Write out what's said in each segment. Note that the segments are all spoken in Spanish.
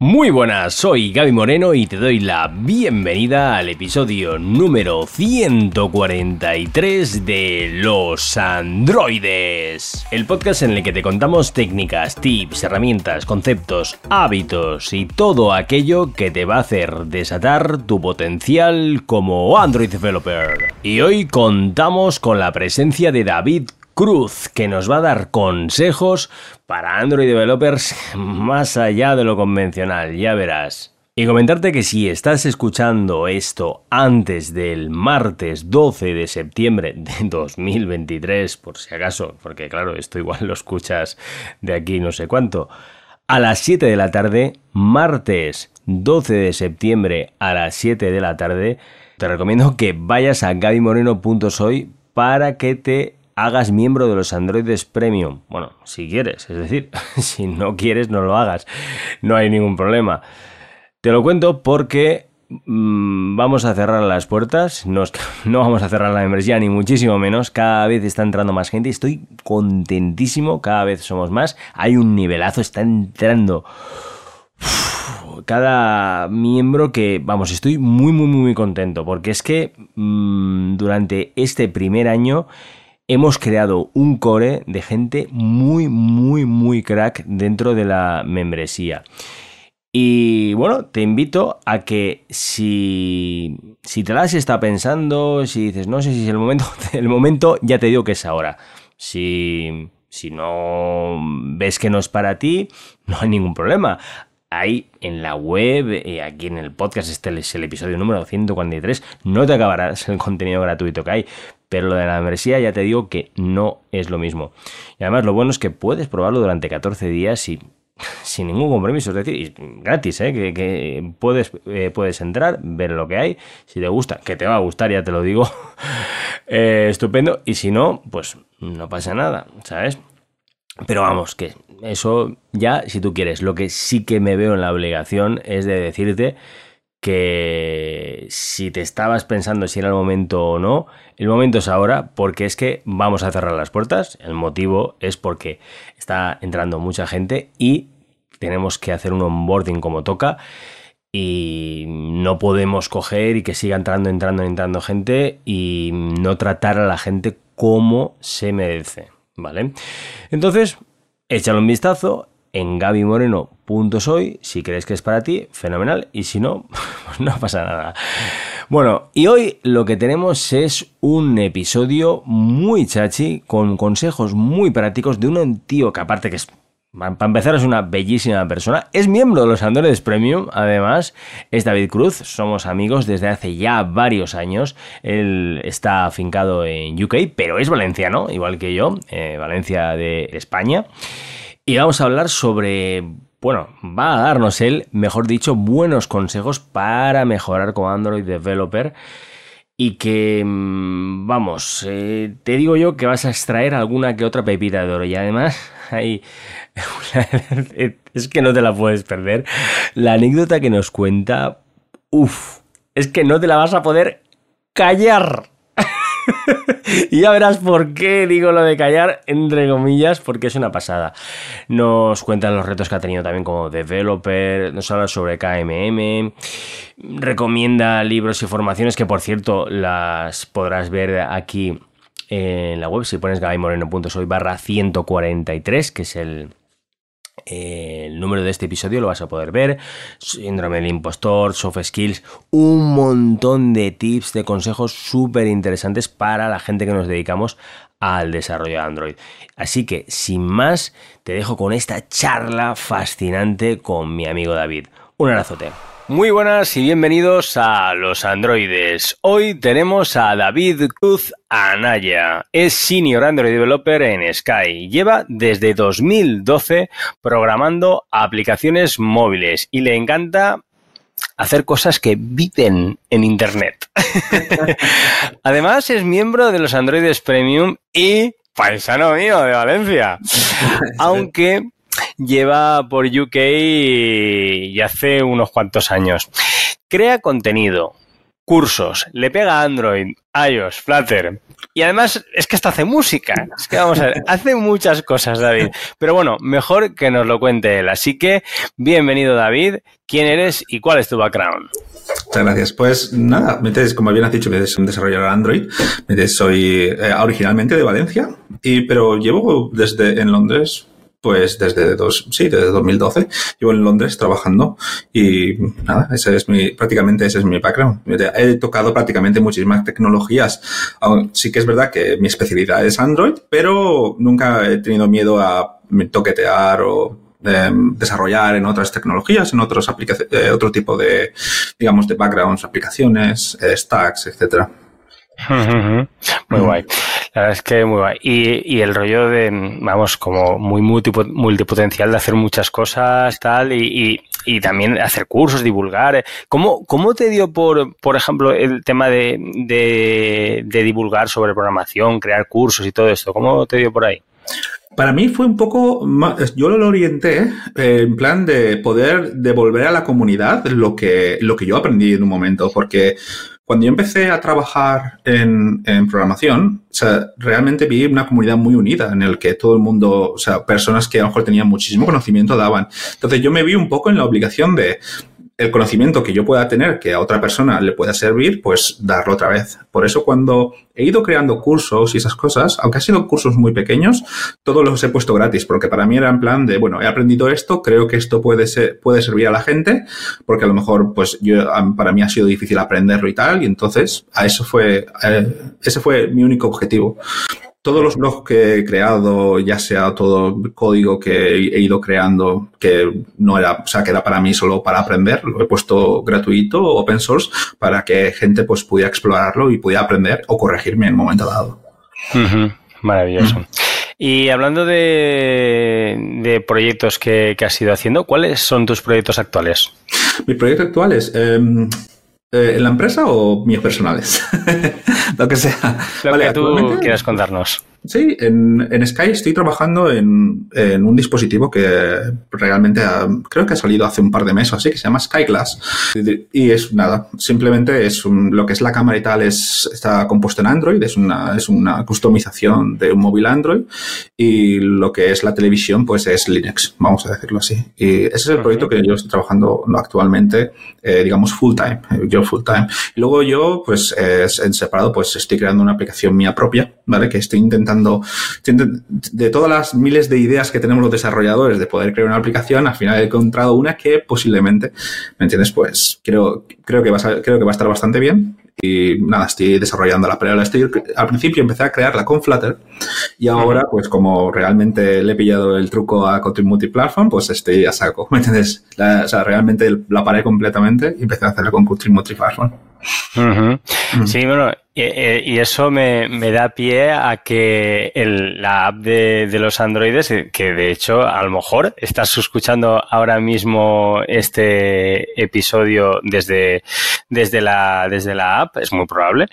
Muy buenas, soy Gaby Moreno y te doy la bienvenida al episodio número 143 de Los Androides. El podcast en el que te contamos técnicas, tips, herramientas, conceptos, hábitos y todo aquello que te va a hacer desatar tu potencial como Android developer. Y hoy contamos con la presencia de David Cruz, que nos va a dar consejos para Android developers más allá de lo convencional, ya verás. Y comentarte que si estás escuchando esto antes del martes 12 de septiembre de 2023, por si acaso, porque claro, esto igual lo escuchas de aquí no sé cuánto, a las 7 de la tarde, martes 12 de septiembre a las 7 de la tarde, te recomiendo que vayas a gabymoreno.soy para que te hagas miembro de los Androides Premium. Bueno, si quieres, es decir, si no quieres, no lo hagas. No hay ningún problema. Te lo cuento porque mm, vamos a cerrar las puertas. No, vamos a cerrar la membresía, ni muchísimo menos. Cada vez está entrando más gente. Estoy contentísimo. Cada vez somos más. Hay un nivelazo, está entrando cada miembro que, vamos, estoy muy, muy, muy contento porque es que mm, durante este primer año hemos creado un core de gente muy, muy, muy crack dentro de la membresía. Y bueno, te invito a que si, si te las está pensando, si dices, no sé si es el momento, el momento ya te digo que es ahora. Si, si no ves que no es para ti, no hay ningún problema. Ahí en la web, y aquí en el podcast, este es el episodio número 143, no te acabarás el contenido gratuito que hay, pero lo de la membresía ya te digo que no es lo mismo. Y además lo bueno es que puedes probarlo durante 14 días y sin ningún compromiso, es decir, gratis, ¿eh? que, puedes, eh, puedes entrar, ver lo que hay, si te gusta, que te va a gustar, ya te lo digo, eh, estupendo, y si no, pues no pasa nada, ¿sabes? Pero vamos, que eso ya, si tú quieres, lo que sí que me veo en la obligación es de decirte que si te estabas pensando si era el momento o no, el momento es ahora porque es que vamos a cerrar las puertas. El motivo es porque está entrando mucha gente y tenemos que hacer un onboarding como toca y no podemos coger y que siga entrando, entrando, entrando gente y no tratar a la gente como se merece, ¿vale? Entonces, échale un vistazo en gabymoreno.soy. Si crees que es para ti, fenomenal. Y si no, pues no pasa nada. Bueno, y hoy lo que tenemos es un episodio muy chachi, con consejos muy prácticos de un tío que aparte que es para empezar, es una bellísima persona. Es miembro de los Androides Premium, además. Es David Cruz. Somos amigos desde hace ya varios años. Él está afincado en UK, pero es valenciano, igual que yo, eh, Valencia de España. Y vamos a hablar sobre, bueno, va a darnos él, mejor dicho, buenos consejos para mejorar como Android Developer. Y que, mm, vamos, eh, te digo yo que vas a extraer alguna que otra pepita de oro. Y además, hay, es que no te la puedes perder. La anécdota que nos cuenta, uff, es que no te la vas a poder callar. y ya verás por qué digo lo de callar, entre comillas, porque es una pasada. Nos cuentan los retos que ha tenido también como developer, nos habla sobre KMM, recomienda libros y formaciones que, por cierto, las podrás ver aquí en la web. Si pones gabaymoreno.soy barra 143, que es el, el número de este episodio lo vas a poder ver. Síndrome del impostor, soft skills, un montón de tips, de consejos súper interesantes para la gente que nos dedicamos al desarrollo de Android. Así que, sin más, te dejo con esta charla fascinante con mi amigo David. Un abrazote. Muy buenas y bienvenidos a los androides. Hoy tenemos a David Cruz Anaya. Es Senior Android Developer en Sky. Lleva desde 2012 programando aplicaciones móviles y le encanta hacer cosas que viven en Internet. Además es miembro de los Androides Premium y paisano mío de Valencia. Aunque lleva por UK y hace unos cuantos años. Crea contenido, cursos, le pega a Android, iOS, Flutter. Y además es que hasta hace música. Es que vamos a ver, hace muchas cosas, David. Pero bueno, mejor que nos lo cuente él. Así que, bienvenido, David. ¿Quién eres y cuál es tu background? Muchas gracias. Pues nada, como bien has dicho, me un desarrollador Android. Soy eh, originalmente de Valencia, y, pero llevo desde en Londres pues desde dos, sí, desde 2012 llevo en Londres trabajando y nada, ese es mi, prácticamente ese es mi background. He tocado prácticamente muchísimas tecnologías. Sí que es verdad que mi especialidad es Android, pero nunca he tenido miedo a toquetear o em, desarrollar en otras tecnologías, en otros eh, otro tipo de, digamos, de backgrounds, aplicaciones, eh, stacks, etcétera. Muy guay. La verdad es que muy guay. Y, el rollo de, vamos, como muy multipotencial de hacer muchas cosas, tal, y, también hacer cursos, divulgar. ¿Cómo, cómo te dio, por, por ejemplo, el tema de, de, divulgar sobre programación, crear cursos y todo esto? ¿Cómo te dio por ahí? Para mí fue un poco, yo lo orienté eh, en plan de poder devolver a la comunidad lo que, lo que yo aprendí en un momento, porque cuando yo empecé a trabajar en, programación, o sea, realmente vi una comunidad muy unida en el que todo el mundo, o sea, personas que a lo mejor tenían muchísimo conocimiento daban. Entonces yo me vi un poco en la obligación de el conocimiento que yo pueda tener que a otra persona le pueda servir, pues darlo otra vez. Por eso cuando he ido creando cursos y esas cosas, aunque han sido cursos muy pequeños, todos los he puesto gratis, porque para mí era en plan de, bueno, he aprendido esto, creo que esto puede ser, puede servir a la gente, porque a lo mejor, pues yo, para mí ha sido difícil aprenderlo y tal, y entonces a eso fue, ese fue mi único objetivo todos los blogs que he creado, ya sea todo código que he ido creando, que no era, o sea, que era para mí solo para aprender, lo he puesto gratuito, open source, para que gente pues pudiera explorarlo y pudiera aprender o corregirme en un momento dado. Maravilloso. Y hablando de, proyectos que, has ido haciendo, ¿cuáles son tus proyectos actuales? Mis proyectos actuales, em, eh, ¿En la empresa o míos personales? Lo que sea. Lo que tú quieras contarnos. Sí, en, en, Sky estoy trabajando en, en, un dispositivo que realmente creo que ha salido hace un par de meses así, que se llama Sky Glass. Y es nada, simplemente es lo que es la cámara y tal es, está compuesto en Android, es una, es una customización de un móvil Android y lo que es la televisión pues es Linux, vamos a decirlo así. Y ese es el proyecto que yo estoy trabajando actualmente, eh, digamos full time, yo full time. Y luego yo pues en separado pues estoy creando una aplicación mía propia, ¿vale? Que estoy intentando de todas las miles de ideas que tenemos los desarrolladores de poder crear una aplicación, al final he encontrado una que posiblemente, ¿me entiendes? Pues creo, creo, que, va a, creo que va a estar bastante bien y nada, estoy desarrollándola, pero estoy, al principio empecé a crearla con Flutter y ahora, pues como realmente le he pillado el truco a Kotlin Multiplatform, pues estoy a saco, ¿me entiendes? o sea, realmente la paré completamente y empecé a hacerla con Kotlin Multiplatform. Sí, bueno, y, eso me, da pie a que la app de, los androides, eh, que de hecho a lo mejor estás escuchando ahora mismo este episodio desde, desde, la, desde la app, es muy probable.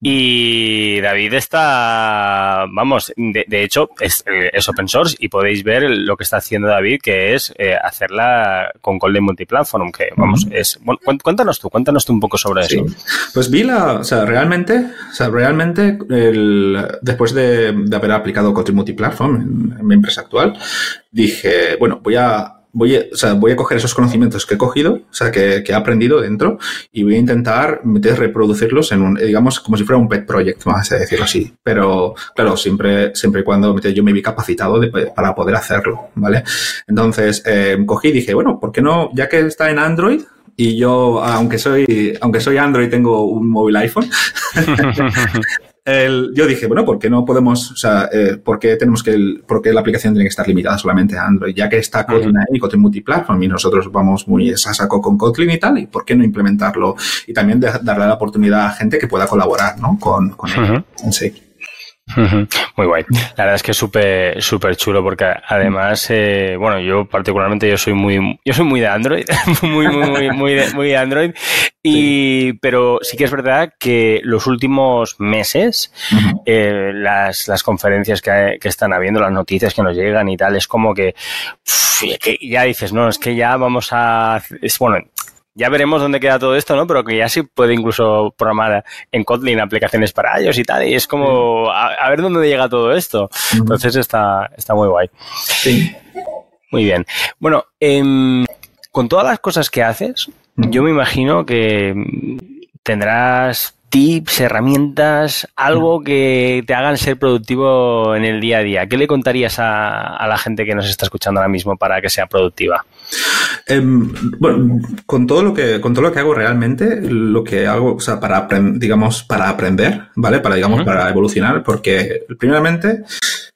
Y David está, vamos, de, hecho es, open source y podéis ver lo que está haciendo David, que es eh, hacerla con Golden Multiplatform, que vamos, es... Bueno, cuéntanos tú, cuéntanos tú un poco sobre eso. Pues vi la, o sea, realmente, o sea, realmente, el, después de, haber aplicado Kotlin Multiplatform en, mi empresa actual, dije, bueno, voy a voy o sea, voy a coger esos conocimientos que he cogido, o sea, que, he aprendido dentro, y voy a intentar meter, reproducirlos en un, digamos, como si fuera un pet project, vamos a decirlo así. Pero, claro, siempre, siempre y cuando yo me vi capacitado para poder hacerlo, ¿vale? Entonces, eh, cogí y dije, bueno, ¿por qué no, ya que está en Android, y yo, aunque soy, aunque soy Android, tengo un móvil iPhone. yo dije, bueno, ¿por qué no podemos, o sea, eh, ¿por qué tenemos que, el, por qué la aplicación tiene que estar limitada solamente a Android? Ya que está Kotlin ahí, Kotlin multiplatform, y nosotros vamos muy a saco con Kotlin y tal, ¿y por qué no implementarlo? Y también darle la oportunidad a gente que pueda colaborar, ¿no? Con, con él. Sí. Muy guay. La verdad es que es súper súper chulo porque además, eh, bueno, yo particularmente yo soy muy yo soy muy de Android, muy muy muy de, muy de Android. Y pero sí que es verdad que los últimos meses eh, las, las conferencias que, que, están habiendo, las noticias que nos llegan y tal, es como que, que ya dices, no, es que ya vamos a es, bueno, ya veremos dónde queda todo esto, ¿no? Pero que ya sí puede incluso programar en Kotlin aplicaciones para ellos y tal. Y es como a, ver dónde llega todo esto. Entonces está, está muy guay. Sí. Muy bien. Bueno, em, con todas las cosas que haces, yo me imagino que tendrás tips, herramientas, algo que te hagan ser productivo en el día a día. ¿Qué le contarías a, la gente que nos está escuchando ahora mismo para que sea productiva? Em, bueno, con todo lo que con todo lo que hago realmente, lo que hago, o sea, para digamos para aprender, ¿vale? Para digamos para evolucionar, porque primeramente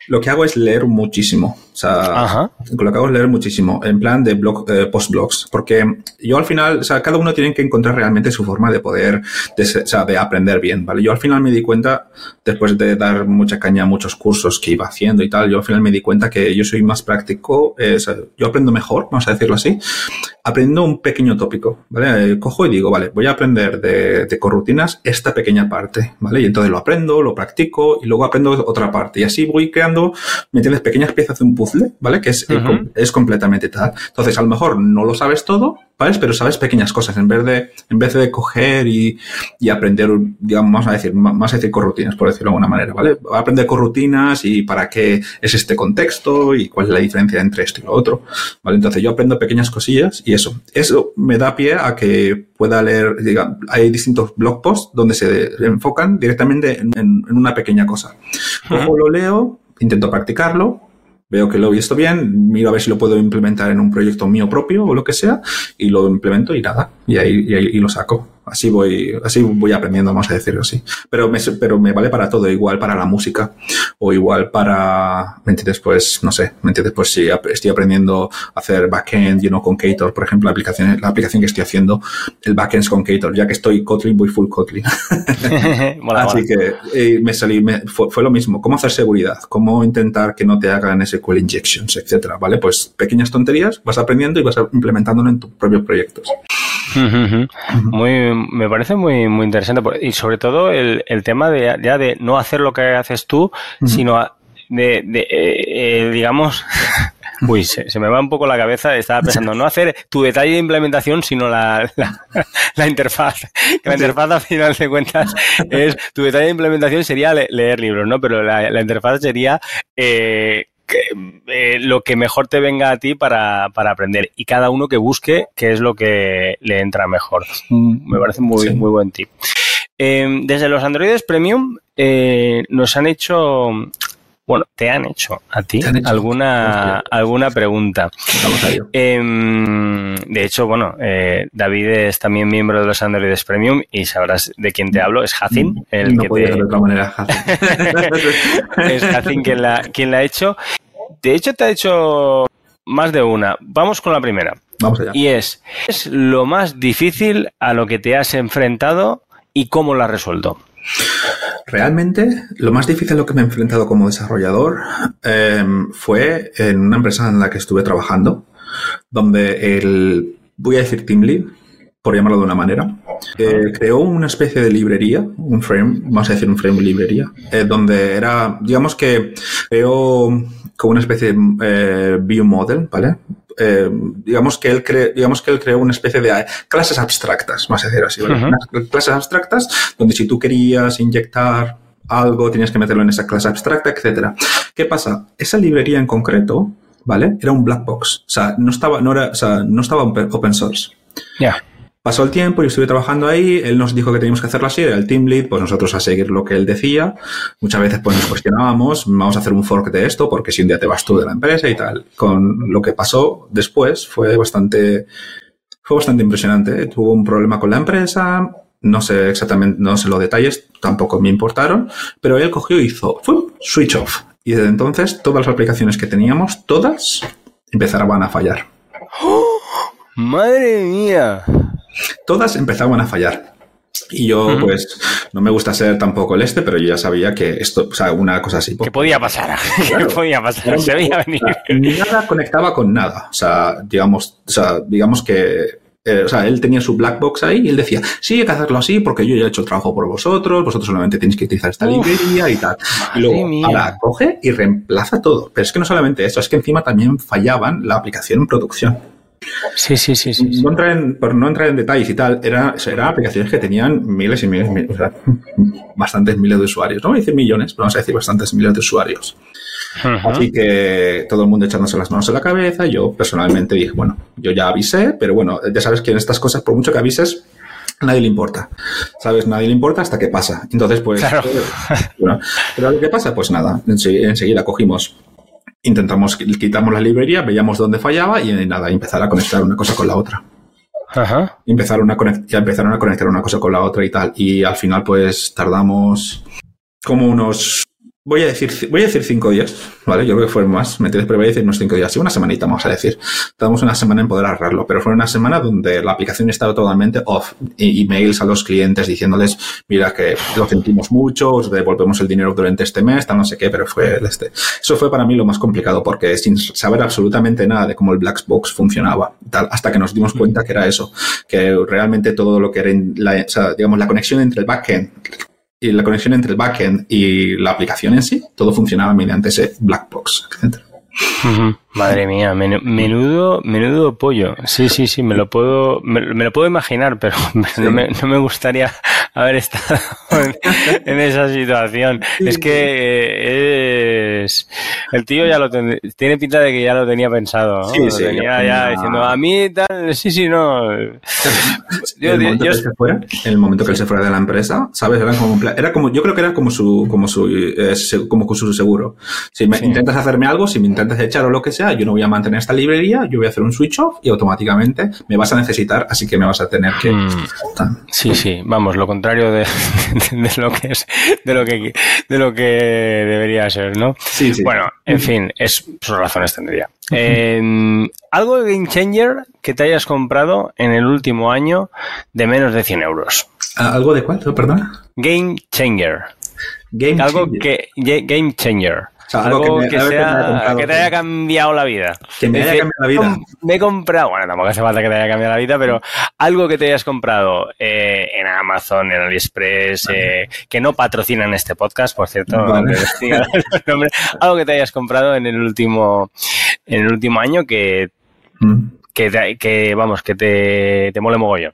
lo que hago es leer muchísimo. Sea, lo que hago es leer muchísimo, en plan de blog, eh, post-blogs. Porque yo al final, o sea, cada uno tiene que encontrar realmente su forma de poder, de, o sea, de aprender bien, ¿vale? Yo al final me di cuenta, después de dar mucha caña a muchos cursos que iba haciendo y tal, yo al final me di cuenta que yo soy más práctico, eh, o sea, yo aprendo mejor, vamos a decirlo así, aprendo un pequeño tópico, ¿vale? Eh, cojo y digo, vale, voy a aprender de, de corrutinas esta pequeña parte, ¿vale? Y entonces lo aprendo, lo practico y luego aprendo otra parte. Y así voy creando, ¿me entiendes? Pequeñas piezas de un puzzle, ¿vale? Que es, es completamente tal. Entonces, a lo mejor no lo sabes todo, ¿vale? Pero sabes pequeñas cosas en vez de, en vez de coger y, y aprender, digamos, vamos a decir, más a decir corrutinas, por decirlo de alguna manera, ¿vale? Aprender corrutinas y para qué es este contexto y cuál es la diferencia entre esto y lo otro, ¿vale? Entonces, yo aprendo pequeñas cosillas y eso. Eso me da pie a que pueda leer, digamos, hay distintos blog posts donde se enfocan directamente en, una pequeña cosa. Luego lo leo, intento practicarlo, veo que lo he visto bien, miro a ver si lo puedo implementar en un proyecto mío propio o lo que sea, y lo implemento y nada, y ahí, y, ahí, y lo saco así voy, así voy aprendiendo, vamos a decirlo así. Pero me, pero me vale para todo, igual para la música o igual para, ¿me entiendes? Pues, no sé, ¿me entiendes? Pues si estoy aprendiendo a hacer backend, you know, con Ktor, por ejemplo, la aplicación, la aplicación que estoy haciendo, el backend es con Ktor, ya que estoy Kotlin, voy full Kotlin. así que eh, me salí, me, fue, fue, lo mismo, cómo hacer seguridad, cómo intentar que no te hagan SQL injections, etcétera, ¿vale? Pues pequeñas tonterías, vas aprendiendo y vas implementándolo en tus propios proyectos. Muy, me parece muy, muy interesante y sobre todo el, el tema de, ya de no hacer lo que haces tú, sino de, de eh, eh, digamos, Uy, se, me va un poco la cabeza. Estaba pensando no hacer tu detalle de implementación, sino la, la, interfaz. Que la interfaz, al final de cuentas, es tu detalle de implementación sería leer libros, ¿no? Pero la, la interfaz sería eh, eh, lo que mejor te venga a ti para, aprender y cada uno que busque qué es lo que le entra mejor. Mm, me parece muy, muy buen tip. Em, desde los Androides Premium eh, nos han hecho bueno, te han hecho a ti alguna alguna pregunta. Vamos a em, de hecho, bueno, eh, David es también miembro de los Androides Premium y sabrás de quién te hablo. Es Hacin. Mm, el no que de otra manera, es Hacin quien la, quien la ha hecho. De hecho, te ha hecho más de una. Vamos con la primera. Vamos allá. Y es, es lo más difícil a lo que te has enfrentado y cómo lo has resuelto. Realmente, lo más difícil a lo que me he enfrentado como desarrollador em, fue en una empresa en la que estuve trabajando, donde el, voy a decir team lead, por llamarlo de una manera, eh, creó una especie de librería, un frame, vamos a decir un frame librería, eh, donde era, digamos que creó como una especie de eh, view model, ¿vale? Eh, digamos, que él cre digamos que él creó una especie de clases abstractas, vamos a decir así, ¿vale? clases abstractas donde si tú querías inyectar algo, tenías que meterlo en esa clase abstracta, etcétera. ¿Qué pasa? Esa librería en concreto, ¿vale? Era un black box. O sea, no estaba, no era, o sea, no estaba open source. Ya. Pasó el tiempo, y estuve trabajando ahí, él nos dijo que teníamos que hacerlo así, era el team lead, pues nosotros a seguir lo que él decía. Muchas veces pues nos cuestionábamos, vamos a hacer un fork de esto, porque si un día te vas tú de la empresa y tal. Con lo que pasó después fue bastante, fue bastante impresionante. Tuvo un problema con la empresa, no sé exactamente, no sé los detalles, tampoco me importaron, pero él cogió y hizo, switch off. Y desde entonces todas las aplicaciones que teníamos, todas, empezaron a fallar. ¡Oh! ¡Madre mía! Todas empezaban a fallar. Y yo, pues, no me gusta ser tampoco el este, pero yo ya sabía que esto, o sea, una cosa así. ¿Qué podía pasar? ¿Qué podía pasar? Se veía venir. Nada conectaba con nada. O sea, digamos, o sea, digamos que eh, o sea, él tenía su black box ahí y él decía, sí, hay que hacerlo así porque yo ya he hecho el trabajo por vosotros, vosotros solamente tenéis que utilizar esta librería y tal. Y luego, ahora coge y reemplaza todo. Pero es que no solamente eso, es que encima también fallaban la aplicación en producción. Sí, sí, sí, sí. No entrar en, por no entrar en detalles y tal, era, eran aplicaciones que tenían miles y miles, miles o sea, bastantes miles de usuarios. No voy a decir millones, pero vamos a decir bastantes miles de usuarios. Así que todo el mundo echándose las manos en la cabeza. Yo personalmente dije, bueno, yo ya avisé, pero bueno, ya sabes que en estas cosas, por mucho que avises, nadie le importa. ¿Sabes? Nadie le importa hasta que pasa. Entonces, pues. Claro. Bueno, pero lo que pasa, pues nada, enseguida cogimos intentamos quitamos la librería, veíamos dónde fallaba y nada, empezar a conectar una cosa con la otra. Ajá. Empezaron a ya empezaron a conectar una cosa con la otra y tal. Y al final, pues tardamos como unos voy a decir, voy a decir cinco días, ¿vale? Yo creo que fueron más, ¿me entiendes? Pero voy a decir unos cinco días, sí, una semanita, vamos a decir. Tardamos una semana en poder arreglarlo, pero fue una semana donde la aplicación estaba totalmente off. E emails a los clientes diciéndoles, mira que lo sentimos mucho, os devolvemos el dinero durante este mes, tal, no sé qué, pero fue este. Eso fue para mí lo más complicado porque sin saber absolutamente nada de cómo el Black Box funcionaba, tal, hasta que nos dimos cuenta que era eso, que realmente todo lo que era, la, o sea, digamos, la conexión entre el backend, y la conexión entre el backend y la aplicación en sí, todo funcionaba mediante ese black box, etc. Madre mía, menudo, menudo pollo. Sí, sí, sí, me lo puedo, me, lo puedo imaginar, pero no, me, gustaría haber estado en, esa situación. Es que es, el tío ya lo tiene pinta de que ya lo tenía pensado. ¿no? Sí, lo tenía ya diciendo a mí tal, sí, sí, no. Yo, el momento que fuera, el momento que él se fuera de la empresa, ¿sabes? Era como, era como, yo creo que era como su, como su, eh, como su seguro. Si me intentas hacerme algo, si me intentas echar o lo que sea, yo no voy a mantener esta librería, yo voy a hacer un switch off y automáticamente me vas a necesitar, así que me vas a tener que... Mm. sí, sí, vamos, lo contrario de, lo que es, de lo que, de lo que debería ser, ¿no? Sí, sí. Bueno, en fin, es su razones tendría. algo de Game Changer que te hayas comprado en el último año de menos de 100 euros. Ah, ¿Algo de cuánto, perdona? Game Changer. Game algo que Game Changer algo que, sea, que, te haya cambiado la vida. Que me haya cambiado la vida. Me he comprado, bueno, tampoco hace falta que te haya cambiado la vida, pero algo que te hayas comprado eh, en Amazon, en AliExpress, eh, que no patrocinan este podcast, por cierto, algo que te hayas comprado en el último, en el último año que, mm. que, que, vamos, que te, te mole mogollón.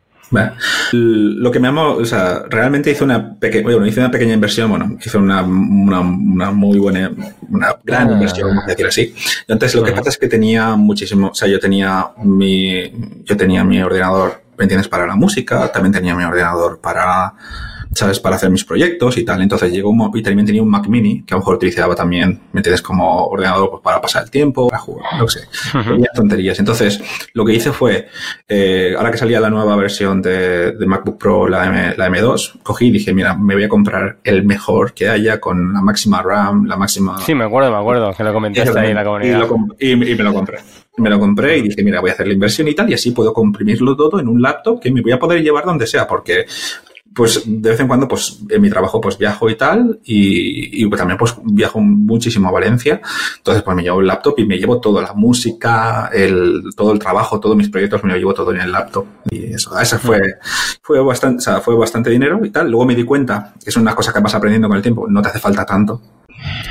Lo que me amo, o sea, realmente hice una, bueno, hice una pequeña inversión, bueno, hice una, una, una muy buena, una gran ah. inversión, vamos a decir así. Entonces, lo que pasa es que tenía muchísimo, o sea, yo tenía mi, yo tenía mi ordenador, ¿me entiendes? Para la música, también tenía mi ordenador para ¿sabes? Para hacer mis proyectos y tal. Entonces llegó un, y también tenía un Mac Mini que a lo mejor utilizaba también, ¿me entiendes? Como ordenador pues, para pasar el tiempo, para jugar, no sé. Tenía tonterías. Entonces, lo que hice fue, eh, ahora que salía la nueva versión de, de MacBook Pro, la, M, la M2, cogí y dije, mira, me voy a comprar el mejor que haya con la máxima RAM, la máxima... Sí, me acuerdo, me acuerdo, que lo comentaste ahí en la comunidad. Y, y, me lo compré me lo compré y dije, mira, voy a hacer la inversión y tal, y así puedo comprimirlo todo en un laptop que me voy a poder llevar donde sea, porque pues de vez en cuando, pues en mi trabajo, pues viajo y tal, y, también pues viajo muchísimo a Valencia, entonces pues me llevo el laptop y me llevo toda la música, el, todo el trabajo, todos mis proyectos me lo llevo todo en el laptop. Y eso, esa fue, fue bastante, o sea, fue bastante dinero y tal. Luego me di cuenta, que es una cosa que vas aprendiendo con el tiempo, no te hace falta tanto.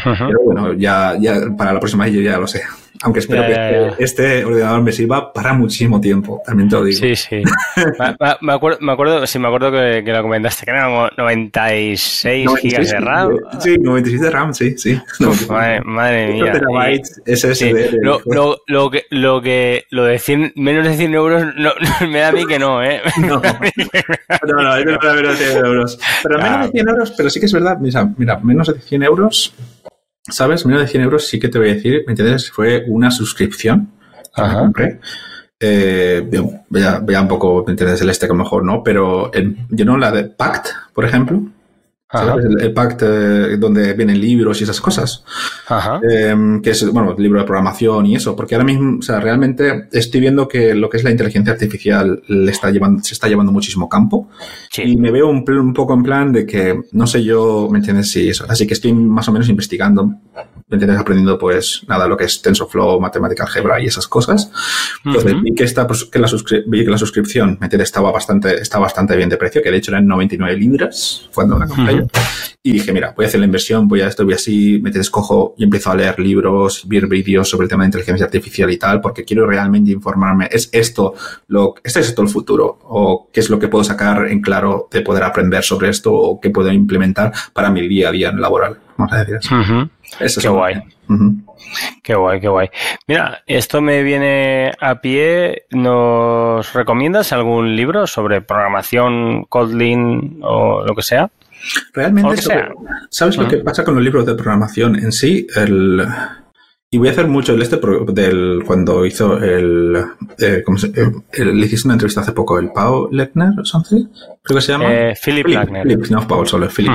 Pero bueno, ya, ya para la próxima yo ya lo sé. Aunque espero que este ordenador me sirva para muchísimo tiempo, también te lo digo. Sí, sí. me, acuerdo, me acuerdo, sí, me acuerdo que, que lo comentaste, que eran como 96, gigas de RAM. Sí, 96 de RAM, sí, sí. madre, madre mía. terabytes SSD. Lo, lo, lo, que, lo que, lo de 100, menos de 100 euros, no, me da a mí que no, ¿eh? No, no, no, es menos de 100 euros. Pero menos de 100 euros, pero sí que es verdad, mira, menos de 100 euros ¿sabes? Menos de 100 euros sí que te voy a decir, ¿me entiendes? Fue una suscripción que me compré. Eh, vea, un poco, ¿me entiendes? El este que mejor no, pero yo no la de Pact, por ejemplo, el, pack donde vienen libros y esas cosas. Em, que es, bueno, libro de programación y eso. Porque ahora mismo, o sea, realmente estoy viendo que lo que es la inteligencia artificial le está llevando, se está llevando muchísimo campo. Y me veo un, un, poco en plan de que, no sé yo, ¿me entiendes? Sí, eso. Así que estoy más o menos investigando. ¿Me entiendes? Aprendiendo, pues, nada, lo que es TensorFlow, matemática álgebra y esas cosas. Entonces, vi que, esta, pues, que, la vi que la suscripción, ¿me entiendes? Estaba bastante, estaba bastante bien de precio, que de hecho eran 99 libras cuando la compré Y dije, mira, voy a hacer la inversión, voy a esto, voy así, me descojo y empiezo a leer libros, ver vídeos sobre el tema de inteligencia artificial y tal, porque quiero realmente informarme, ¿es esto lo, ¿este es esto el futuro? ¿O qué es lo que puedo sacar en claro de poder aprender sobre esto o qué puedo implementar para mi día a día laboral? Vamos a decir eso. qué guay. Qué guay, qué guay. Mira, esto me viene a pie. ¿Nos recomiendas algún libro sobre programación, Kotlin o lo que sea? Realmente, ¿sabes lo que pasa con los libros de programación en sí? El, y voy a hacer mucho el este del cuando hizo el, eh, ¿cómo se, eh, le hiciste una entrevista hace poco el Pau Lechner o something creo que se llama. Eh, Philip, Lechner Philip, no Pau solo Philip.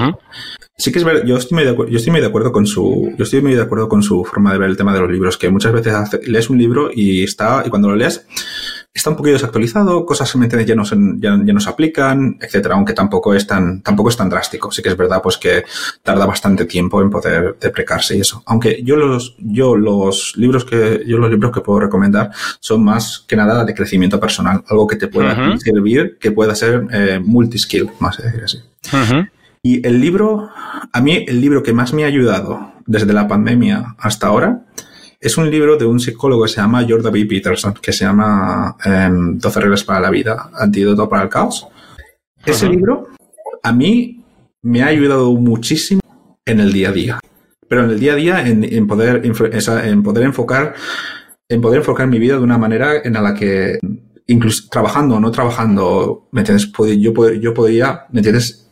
Sí que es verdad yo estoy muy de acuerdo yo estoy muy de acuerdo con su yo estoy muy de acuerdo con su forma de ver el tema de los libros que muchas veces lees un libro y está y cuando lo lees está un poquito desactualizado, cosas que ya no, se, ya, no se aplican, etcétera, aunque tampoco es tan, tampoco es tan drástico. Sí que es verdad, pues que tarda bastante tiempo en poder deprecarse y eso. Aunque yo los, yo los libros que, yo los libros que puedo recomendar son más que nada de crecimiento personal, algo que te pueda servir, que pueda ser eh, multiskill, más decir así. Y el libro, a mí el libro que más me ha ayudado desde la pandemia hasta ahora es un libro de un psicólogo que se llama Jordan B. Peterson, que se llama 12 em, reglas para la vida, antídoto para el caos. Ese libro a mí me ha ayudado muchísimo en el día a día. Pero en el día a día en, poder, en poder enfocar en poder enfocar mi vida de una manera en la que incluso trabajando o no trabajando, ¿me entiendes? Yo, yo podría, ¿me entiendes?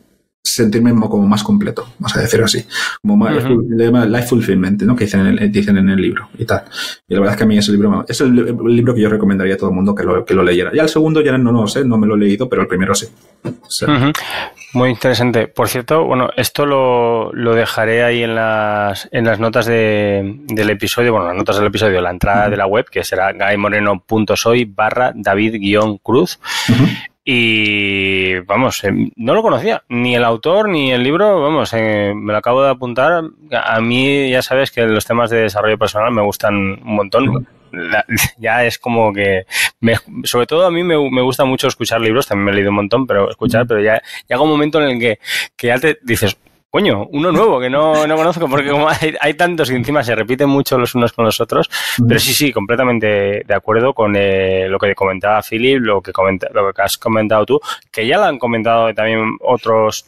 Sentirme como más completo, vamos a decirlo así. Como más, life fulfillment, ¿no? Que dicen en, el, dicen en el libro y tal. Y la verdad es que a mí ese libro es el, libro que yo recomendaría a todo el mundo que lo, que lo leyera. Ya el segundo ya no, lo sé, no me lo he leído, pero el primero sí. Muy interesante. Por cierto, bueno, esto lo, lo dejaré ahí en las, en las notas de, del episodio, bueno, las notas del episodio, la entrada de la web, que será gaimoreno.soy barra David-Cruz. Y vamos, eh, no lo conocía, ni el autor ni el libro, vamos, eh, me lo acabo de apuntar. A mí ya sabes que los temas de desarrollo personal me gustan un montón. ya es como que, sobre todo a mí me, me, gusta mucho escuchar libros, también me he leído un montón, pero escuchar, pero ya llega un momento en el que, que ya te dices, coño, uno nuevo que no, no conozco, porque como hay, tantos y encima se repiten mucho los unos con los otros, pero sí, sí, completamente de acuerdo con eh, lo que comentaba Philip, lo que, comenta, lo que has comentado tú, que ya lo han comentado también otros,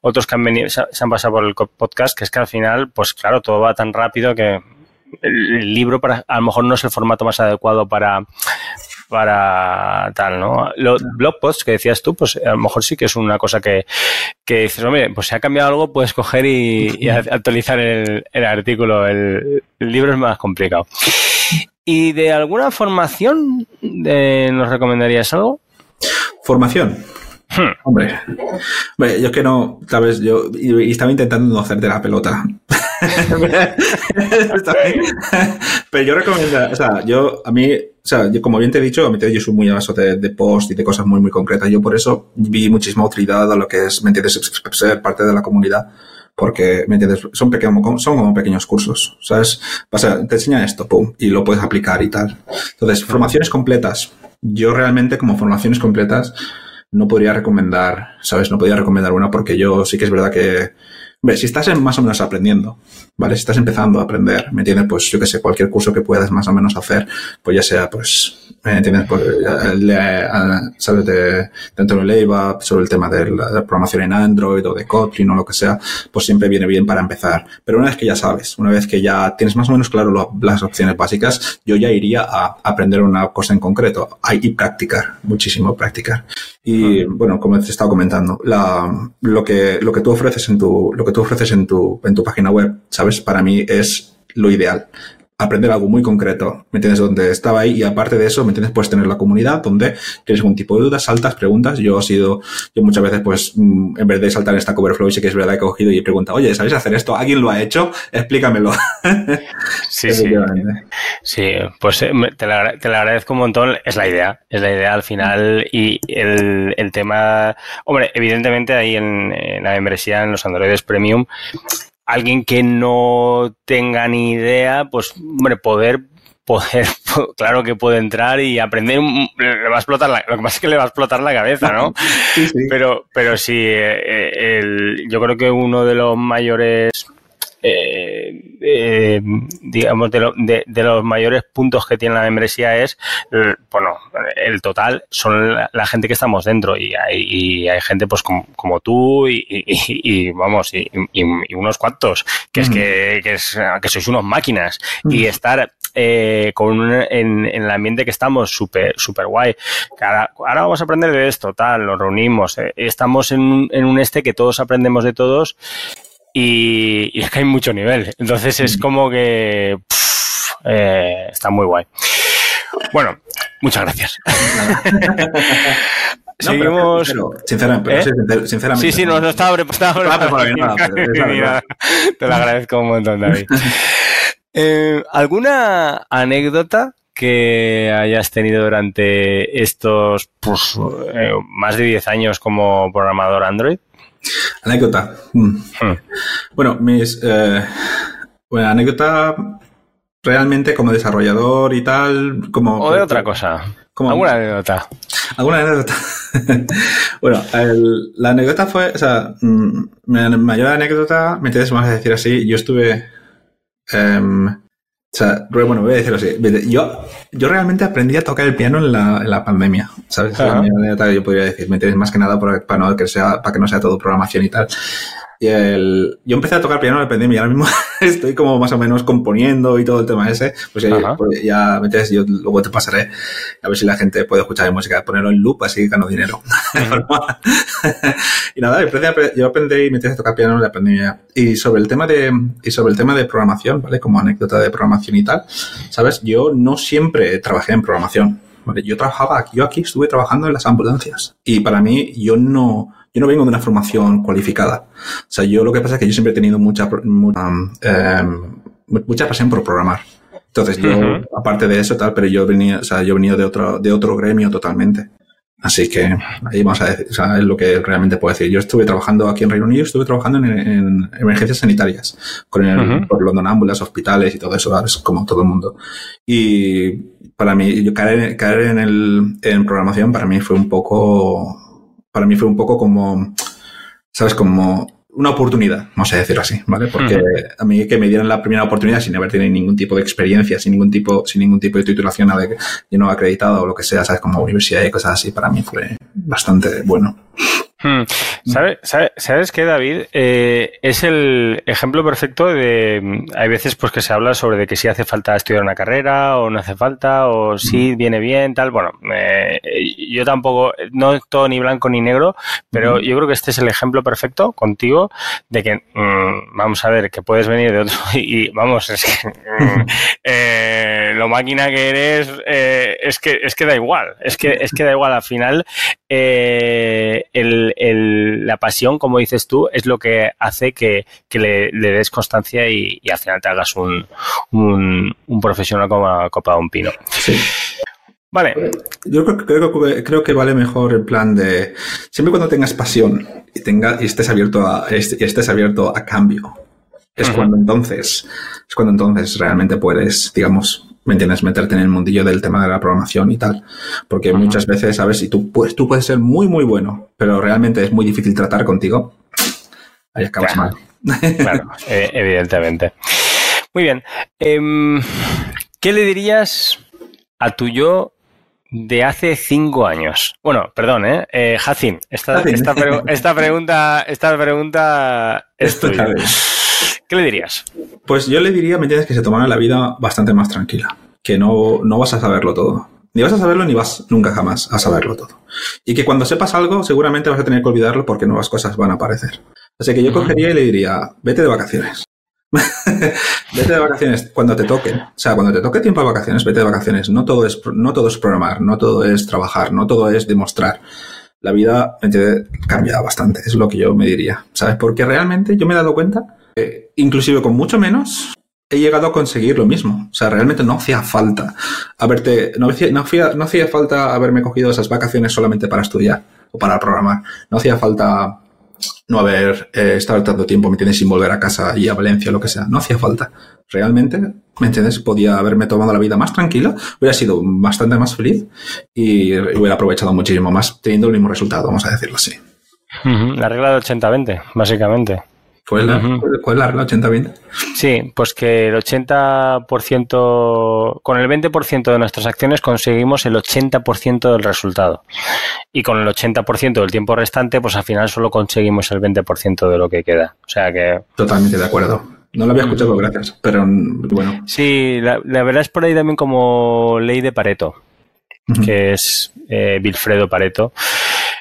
otros que han venido, se han pasado por el podcast, que es que al final, pues claro, todo va tan rápido que el libro para, a lo mejor no es el formato más adecuado para, para tal, ¿no? Los blog posts que decías tú, pues a lo mejor sí que es una cosa que, que dices, hombre, pues si ha cambiado algo, puedes coger y, actualizar el, artículo. El, libro es más complicado. ¿Y de alguna formación nos recomendarías algo? Formación. Hmm. Hombre, yo es que no, sabes, yo y estaba intentando no hacerte la pelota. Pero yo recomiendo, o sea, yo, a mí, o sea, yo, como bien te he dicho, a mí yo soy muy abaso de, de, post y de cosas muy, muy concretas. Yo por eso vi muchísima utilidad a lo que es, ¿me entiendes?, ser parte de la comunidad. Porque, ¿me entiendes? Son, pequeños, son como pequeños cursos, ¿sabes? Pasa, te enseña esto, pum, y lo puedes aplicar y tal. Entonces, formaciones completas. Yo realmente, como formaciones completas, no podría recomendar, ¿sabes? No podría recomendar una porque yo sí que es verdad que, Ve, si estás más o menos aprendiendo, ¿vale? Si estás empezando a aprender, ¿me entiendes? Pues yo que sé, cualquier curso que puedas más o menos hacer, pues ya sea, pues, ¿me entiendes? Pues, eh, sabes de, dentro de Leiva, sobre el tema de la, programación en Android o de Kotlin o lo que sea, pues siempre viene bien para empezar. Pero una vez que ya sabes, una vez que ya tienes más o menos claro las opciones básicas, yo ya iría a aprender una cosa en concreto y practicar, muchísimo practicar. Y bueno, como te estaba comentando, la, lo que, lo que tú ofreces en tu, lo que tú ofreces en tu, en tu página web, ¿sabes? Para mí es lo ideal aprender algo muy concreto, ¿me entiendes? Donde estaba ahí y aparte de eso, ¿me entiendes? Puedes tener la comunidad donde tienes algún tipo de dudas, saltas, preguntas. Yo he sido, yo muchas veces, pues, mm, en vez de saltar en esta Overflow, sí que es verdad que he cogido y he preguntado, oye, ¿sabéis hacer esto? ¿Alguien lo ha hecho? Explícamelo. Sí, sí. Sí, pues eh, te lo, agradezco un montón. Es la idea, es la idea al final y el, el tema, hombre, evidentemente ahí en, en la membresía, en los Androides Premium, alguien que no tenga ni idea, pues, hombre, poder poder, claro que puede entrar y aprender, le va a explotar la, lo que pasa es que le va a explotar la cabeza, ¿no? sí, sí. Pero, pero sí, eh, el, yo creo que uno de los mayores eh, eh, digamos, de, los mayores puntos que tiene la membresía es, eh, bueno, el total son la, gente que estamos dentro y hay, hay gente pues como, tú y, vamos, y, unos cuantos, que es que, que, es, que sois unos máquinas. Y estar con en, el ambiente que estamos súper super guay. Ahora, ahora, vamos a aprender de esto, tal, nos reunimos, estamos en, en un este que todos aprendemos de todos y, es que hay mucho nivel. Entonces es como que eh, está muy guay. Bueno, muchas gracias. Seguimos. sinceramente, ¿Eh? sinceramente, Sí, sí, no, no estaba preparado. Te lo agradezco un montón, David. Eh, ¿Alguna anécdota que hayas tenido durante estos pues, más de 10 años como programador Android? Anécdota. Mm. Hmm. Bueno, mis. Eh, bueno, anécdota realmente como desarrollador y tal. Como, o de otra cosa. ¿Alguna anécdota? ¿Alguna anécdota? bueno, la anécdota fue. O sea, mm, mi mayor anécdota, me tienes más a decir así. Yo estuve. Em, o sea, bueno, voy a decirlo así. Yo, yo realmente aprendí a tocar el piano en la, en la pandemia. ¿Sabes? Esa es la que yo podría decir. Me entiendes más que nada para, para, no, que sea, para que no sea todo programación y tal. Y el, yo empecé a tocar piano en la pandemia y ahora mismo estoy como más o menos componiendo y todo el tema ese. Pues, ya, pues ya metes, yo luego te pasaré a ver si la gente puede escuchar mi música, ponerlo en loop, así gano dinero. y nada, yo aprendí y me empecé a tocar piano en la pandemia. Y sobre el tema de, y sobre el tema de programación, ¿vale? Como anécdota de programación y tal, ¿sabes? Yo no siempre trabajé en programación. ¿vale? Yo trabajaba, yo aquí estuve trabajando en las ambulancias. Y para mí, yo no, yo no vengo de una formación cualificada. O sea, yo lo que pasa es que yo siempre he tenido mucha, mucha, em, mucha pasión por programar. Entonces, yo, aparte de eso, tal, pero yo venía, o sea, yo he venido de otro, de otro gremio totalmente. Así que ahí vamos a decir, o sea, es lo que realmente puedo decir. Yo estuve trabajando aquí en Reino Unido, estuve trabajando en, emergencias sanitarias, con el, por London Ambulance, hospitales y todo eso, es como todo el mundo. Y para mí, yo caer, caer en, el, en programación para mí fue un poco para mí fue un poco como, ¿sabes? Como una oportunidad, vamos a decirlo así, ¿vale? Porque a mí que me dieran la primera oportunidad sin haber tenido ningún tipo de experiencia, sin ningún tipo, sin ningún tipo de titulación de, yo no acreditado o lo que sea, ¿sabes? Como universidad y cosas así, para mí fue bastante bueno. Hmm. ¿Sabes, ¿Sabes qué, David? Eh, es el ejemplo perfecto de. Hay veces pues que se habla sobre de que si hace falta estudiar una carrera o no hace falta o si viene bien, tal. Bueno, yo tampoco, no todo ni blanco ni negro, pero yo creo que este es el ejemplo perfecto contigo de que, mm, vamos a ver, que puedes venir de otro y, vamos, es que mm, eh, lo máquina que eres eh, es que es que da igual, es que es que da igual al final el la pasión, como dices tú, es lo que hace que, le, des constancia y, al final te hagas un, un, profesional como Copa de un Pino. Sí. Vale. Yo creo, creo, que vale mejor el plan de siempre cuando tengas pasión y, tenga, y estés abierto a estés abierto a cambio. Es cuando entonces es cuando entonces realmente puedes, digamos, ¿me entiendes? Meterte en el mundillo del tema de la programación y tal. Porque muchas veces, ¿sabes? Si tú, puedes, tú puedes ser muy, muy bueno, pero realmente es muy difícil tratar contigo, ahí acabas mal. Claro, eh, evidentemente. Muy bien. Em, ¿Qué le dirías a tu yo de hace cinco años? Bueno, perdón, ¿eh? eh Jacin, esta, esta, pregunta, esta pregunta es tuya. ¿Qué le dirías? Pues yo le diría, ¿me entiendes? Que se tomara la vida bastante más tranquila. Que no, no vas a saberlo todo. Ni vas a saberlo ni vas nunca jamás a saberlo todo. Y que cuando sepas algo, seguramente vas a tener que olvidarlo porque nuevas cosas van a aparecer. Así que yo cogería y le diría, vete de vacaciones. vete de vacaciones cuando te toque. O sea, cuando te toque tiempo de vacaciones, vete de vacaciones. No todo es, no todo es programar, no todo es trabajar, no todo es demostrar. La vida cambia bastante, es lo que yo me diría. ¿Sabes? Porque realmente yo me he dado cuenta eh, inclusive con mucho menos, he llegado a conseguir lo mismo. O sea, realmente no hacía falta haberte, no hacía, no hacía, falta haberme cogido esas vacaciones solamente para estudiar o para programar. No hacía falta no haber eh, estado tanto tiempo, ¿me entiendes? Sin volver a casa y a Valencia, lo que sea. No hacía falta. Realmente, ¿me entiendes? Podía haberme tomado la vida más tranquila, hubiera sido bastante más feliz y hubiera aprovechado muchísimo más teniendo el mismo resultado, vamos a decirlo así. La regla del 80-20, básicamente. ¿Cuál es la, ¿cuál es la regla 80-20? Sí, pues que el 80%, con el 20% de nuestras acciones conseguimos el 80% del resultado. Y con el 80% del tiempo restante, pues al final solo conseguimos el 20% de lo que queda. O sea que... Totalmente de acuerdo. No lo había escuchado, gracias. Pero bueno. Sí, la, verdad es por ahí también como ley de Pareto, que es eh, Wilfredo Pareto.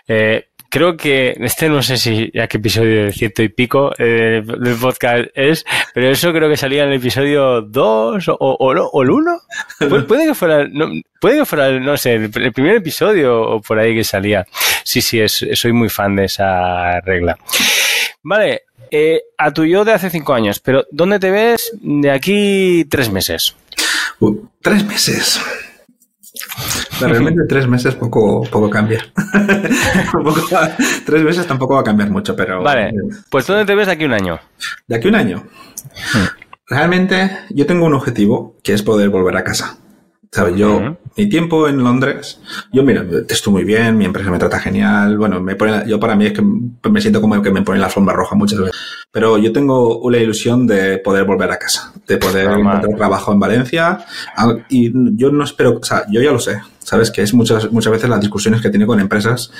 Eh, creo que este no sé si a qué episodio de ciento y pico eh, del podcast es, pero eso creo que salía en el episodio 2 o, o, o, el 1. puede que fuera, no, puede que fuera, no sé, el, primer episodio o por ahí que salía. Sí, sí, es, soy muy fan de esa regla. Vale, eh, a tu yo de hace cinco años, pero ¿dónde te ves de aquí tres meses? Uh, tres meses. Realmente tres meses poco, poco cambia. tres meses tampoco va a cambiar mucho, pero... Vale, pues ¿dónde te ves de aquí un año? De aquí un año. Hmm. Realmente yo tengo un objetivo que es poder volver a casa. ¿Sabes? Yo, mi tiempo en Londres, yo mira, estoy muy bien, mi empresa me trata genial, bueno, me pone, yo para mí es que me siento como que me ponen la alfombra roja muchas veces. Pero yo tengo una ilusión de poder volver a casa, de poder encontrar trabajo en Valencia. Y yo no espero, o sea, yo ya lo sé, ¿sabes? Que es muchas, muchas veces las discusiones que tiene con empresas